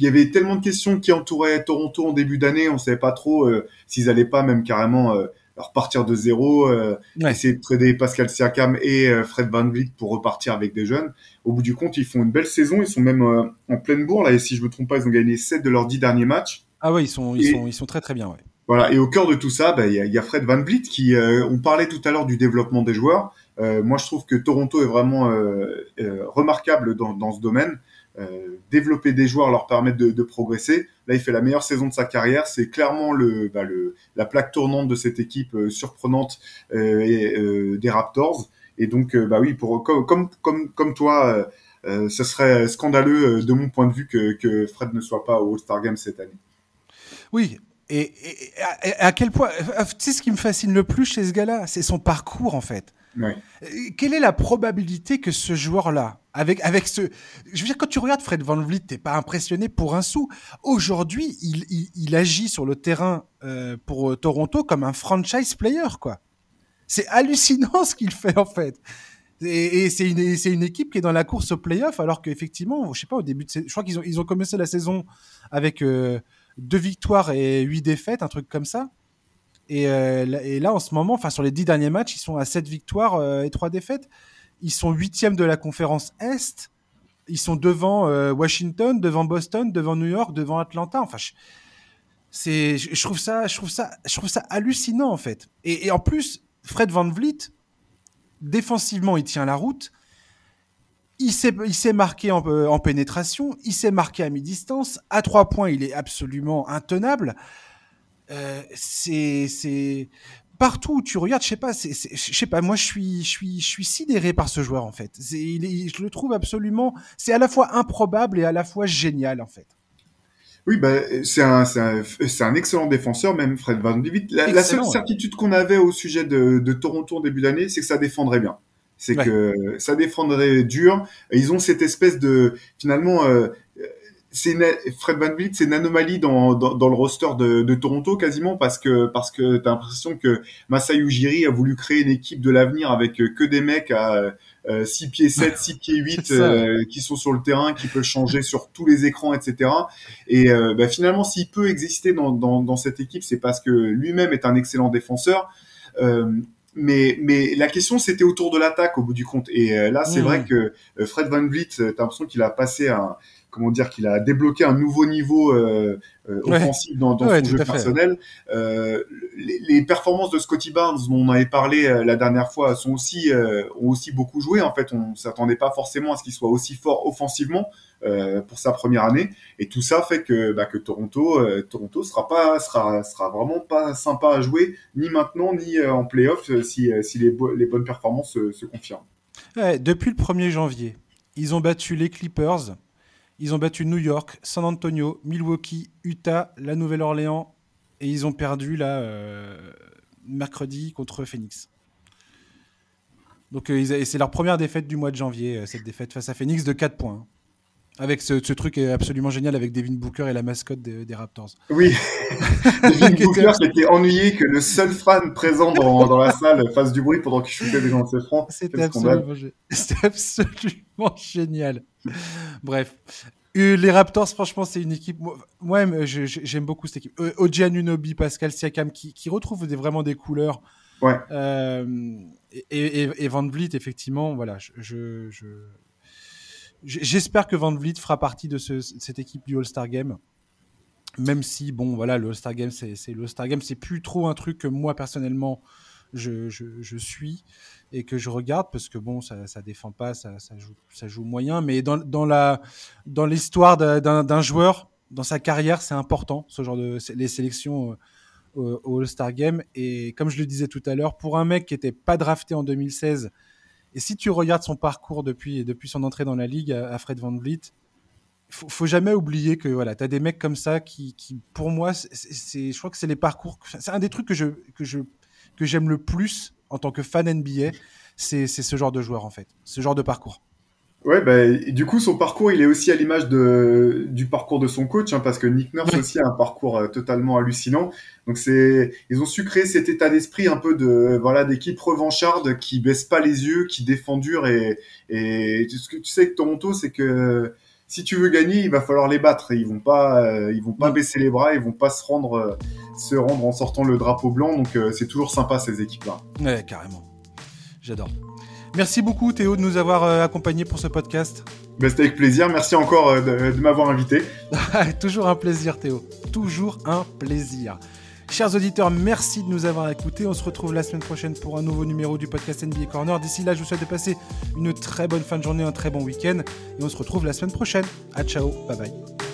y avait tellement de questions qui entouraient Toronto en début d'année, on savait pas trop s'ils allaient pas même carrément repartir de zéro, euh, essayer de trader Pascal Siakam et euh, Fred Van Vliet pour repartir avec des jeunes. Au bout du compte, ils font une belle saison. Ils sont même euh, en pleine bourre là. Et si je me trompe pas, ils ont gagné 7 de leurs 10 derniers matchs. Ah ouais, ils sont, ils sont, ils sont très très bien. Ouais. Voilà. Et au cœur de tout ça, bah, il y, a, y, a, Fred Van Vliet qui, on parlait tout à l'heure du développement des joueurs. moi, je trouve que Toronto est vraiment remarquable dans, dans ce domaine. Euh, développer des joueurs, leur permettre de, progresser. Là, il fait la meilleure saison de sa carrière. C'est clairement le, bah, la plaque tournante de cette équipe euh, surprenante euh, et, des Raptors. Et donc, bah oui, pour comme comme comme, toi, ce serait scandaleux de mon point de vue que, Fred ne soit pas au All-Star Game cette année. Oui, et, à, quel point. Tu sais, ce qui me fascine le plus chez ce gars-là, c'est son parcours, en fait. Quelle est la probabilité que ce joueur-là, avec, avec ce. Je veux dire, quand tu regardes Fred Van Vliet, t'es pas impressionné pour un sou. Aujourd'hui, il, il, agit sur le terrain euh, pour euh, Toronto comme un franchise player, quoi. C'est hallucinant ce qu'il fait, en fait. Et, c'est une, une, équipe qui est dans la course au playoff, alors qu'effectivement, je sais pas, au début de. Je crois qu'ils ont, ils ont commencé la saison avec. Euh, deux victoires et huit défaites, un truc comme ça. Et, euh, et, là, en ce moment, enfin sur les dix derniers matchs, ils sont à sept victoires euh, et trois défaites. Ils sont huitièmes de la conférence Est. Ils sont devant euh, Washington, devant Boston, devant New York, devant Atlanta. Enfin, je, c'est, je, trouve ça, je trouve ça, je trouve ça hallucinant en fait. Et, en plus, Fred Van Vliet, défensivement, il tient la route. Il s'est marqué euh, en, pénétration, il s'est marqué à mi-distance. À trois points, il est absolument intenable. Euh, c'est partout où tu regardes, je sais pas, je sais pas, moi je suis, je suis, je suis sidéré par ce joueur en fait. je le trouve absolument, c'est à la fois improbable et à la fois génial en fait. Oui, bah, c'est un, un, un, excellent défenseur, même Fred Van Vliet. La, seule certitude qu'on avait au sujet de, de Toronto en début d'année, c'est que ça défendrait bien. C'est que ça défendrait dur. Ils ont cette espèce de finalement. Euh, Fred Van Vliet, c'est une anomalie dans, dans, le roster de, de, Toronto quasiment parce que parce que t'as l'impression que Masai Ujiri a voulu créer une équipe de l'avenir avec que des mecs à 6 pieds 7, 6 pieds 8 euh, qui sont sur le terrain, qui peuvent changer sur tous les écrans, etc. Et euh, bah, finalement, s'il peut exister dans, dans, dans cette équipe, c'est parce que lui-même est un excellent défenseur. Euh, mais, mais la question c'était autour de l'attaque au bout du compte. Et euh, là, c'est vrai mmh. que euh, Fred Van Vliet, euh, t'as l'impression qu'il a passé un, comment dire, qu'il a débloqué un nouveau niveau euh, offensif dans, dans son jeu personnel. Euh, les, les, performances de Scotty Barnes, dont on avait parlé la dernière fois, sont aussi ont aussi beaucoup joué. En fait, on s'attendait pas forcément à ce qu'il soit aussi fort offensivement. Euh, pour sa première année. Et tout ça fait que, bah, que Toronto, euh, Toronto sera pas, sera, sera vraiment pas sympa à jouer, ni maintenant ni euh, en playoff, si, si les, les, bonnes performances se, confirment. depuis le 1er janvier, ils ont battu les Clippers, ils ont battu New York, San Antonio, Milwaukee, Utah, la Nouvelle-Orléans, et ils ont perdu là mercredi contre Phoenix. Donc c'est leur première défaite du mois de janvier, cette défaite face à Phoenix de 4 points. Avec ce, ce, truc absolument génial avec Devin Booker et la mascotte des, Raptors. Oui, Devin Booker qui était ennuyé que le seul fan présent dans, dans la salle fasse du bruit pendant qu'il shootait des lancers francs. C'était absolument, absolument, génial. Bref. Les Raptors, franchement, c'est une équipe. Moi, j'aime beaucoup cette équipe. Euh, Oji Anunobi, Pascal Siakam, qui, qui retrouvent des, vraiment des couleurs. Ouais. Euh, et, et, et, Van Vliet, effectivement, voilà, je, je J'espère que Van Vliet fera partie de cette équipe du All-Star Game. Même si, bon, voilà, le All-Star Game, c'est le All-Star Game, c'est plus trop un truc que moi, personnellement, je, suis et que je regarde parce que, bon, ça, ça défend pas, ça, joue, ça moyen. Mais dans, dans l'histoire d'un joueur, dans sa carrière, c'est important, ce genre de les sélections euh, au All-Star Game. Et comme je le disais tout à l'heure, pour un mec qui n'était pas drafté en 2016 et si tu regardes son parcours depuis, depuis son entrée dans la ligue à, Fred Van Vliet, faut, faut jamais oublier que voilà, tu as des mecs comme ça qui, qui pour moi, c'est, je crois que c'est les parcours, c'est un des trucs que je, que je, que j'aime le plus en tant que fan NBA, c'est, c'est ce genre de joueur en fait, ce genre de parcours. Ouais, bah, du coup, son parcours, il est aussi à l'image de, du parcours de son coach, hein, parce que Nick Nurse aussi a un parcours euh, totalement hallucinant. Donc, c'est, ils ont su créer cet état d'esprit un peu de, voilà, d'équipe revancharde qui baisse pas les yeux, qui défend dur et, et ce que tu sais que Toronto, c'est que si tu veux gagner, il va falloir les battre. Ils vont pas, euh, ils vont pas baisser les bras, ils vont pas se rendre, euh, se rendre en sortant le drapeau blanc. Donc, c'est toujours sympa ces équipes-là. Ouais, carrément. J'adore. Merci beaucoup Théo de nous avoir euh, accompagnés pour ce podcast. Ben, C'était avec plaisir. Merci encore euh, de, m'avoir invité. Toujours un plaisir Théo. Toujours un plaisir. Chers auditeurs, merci de nous avoir écoutés. On se retrouve la semaine prochaine pour un nouveau numéro du podcast NBA Corner. D'ici là, je vous souhaite de passer une très bonne fin de journée, un très bon week-end. Et on se retrouve la semaine prochaine. À ciao, bye bye.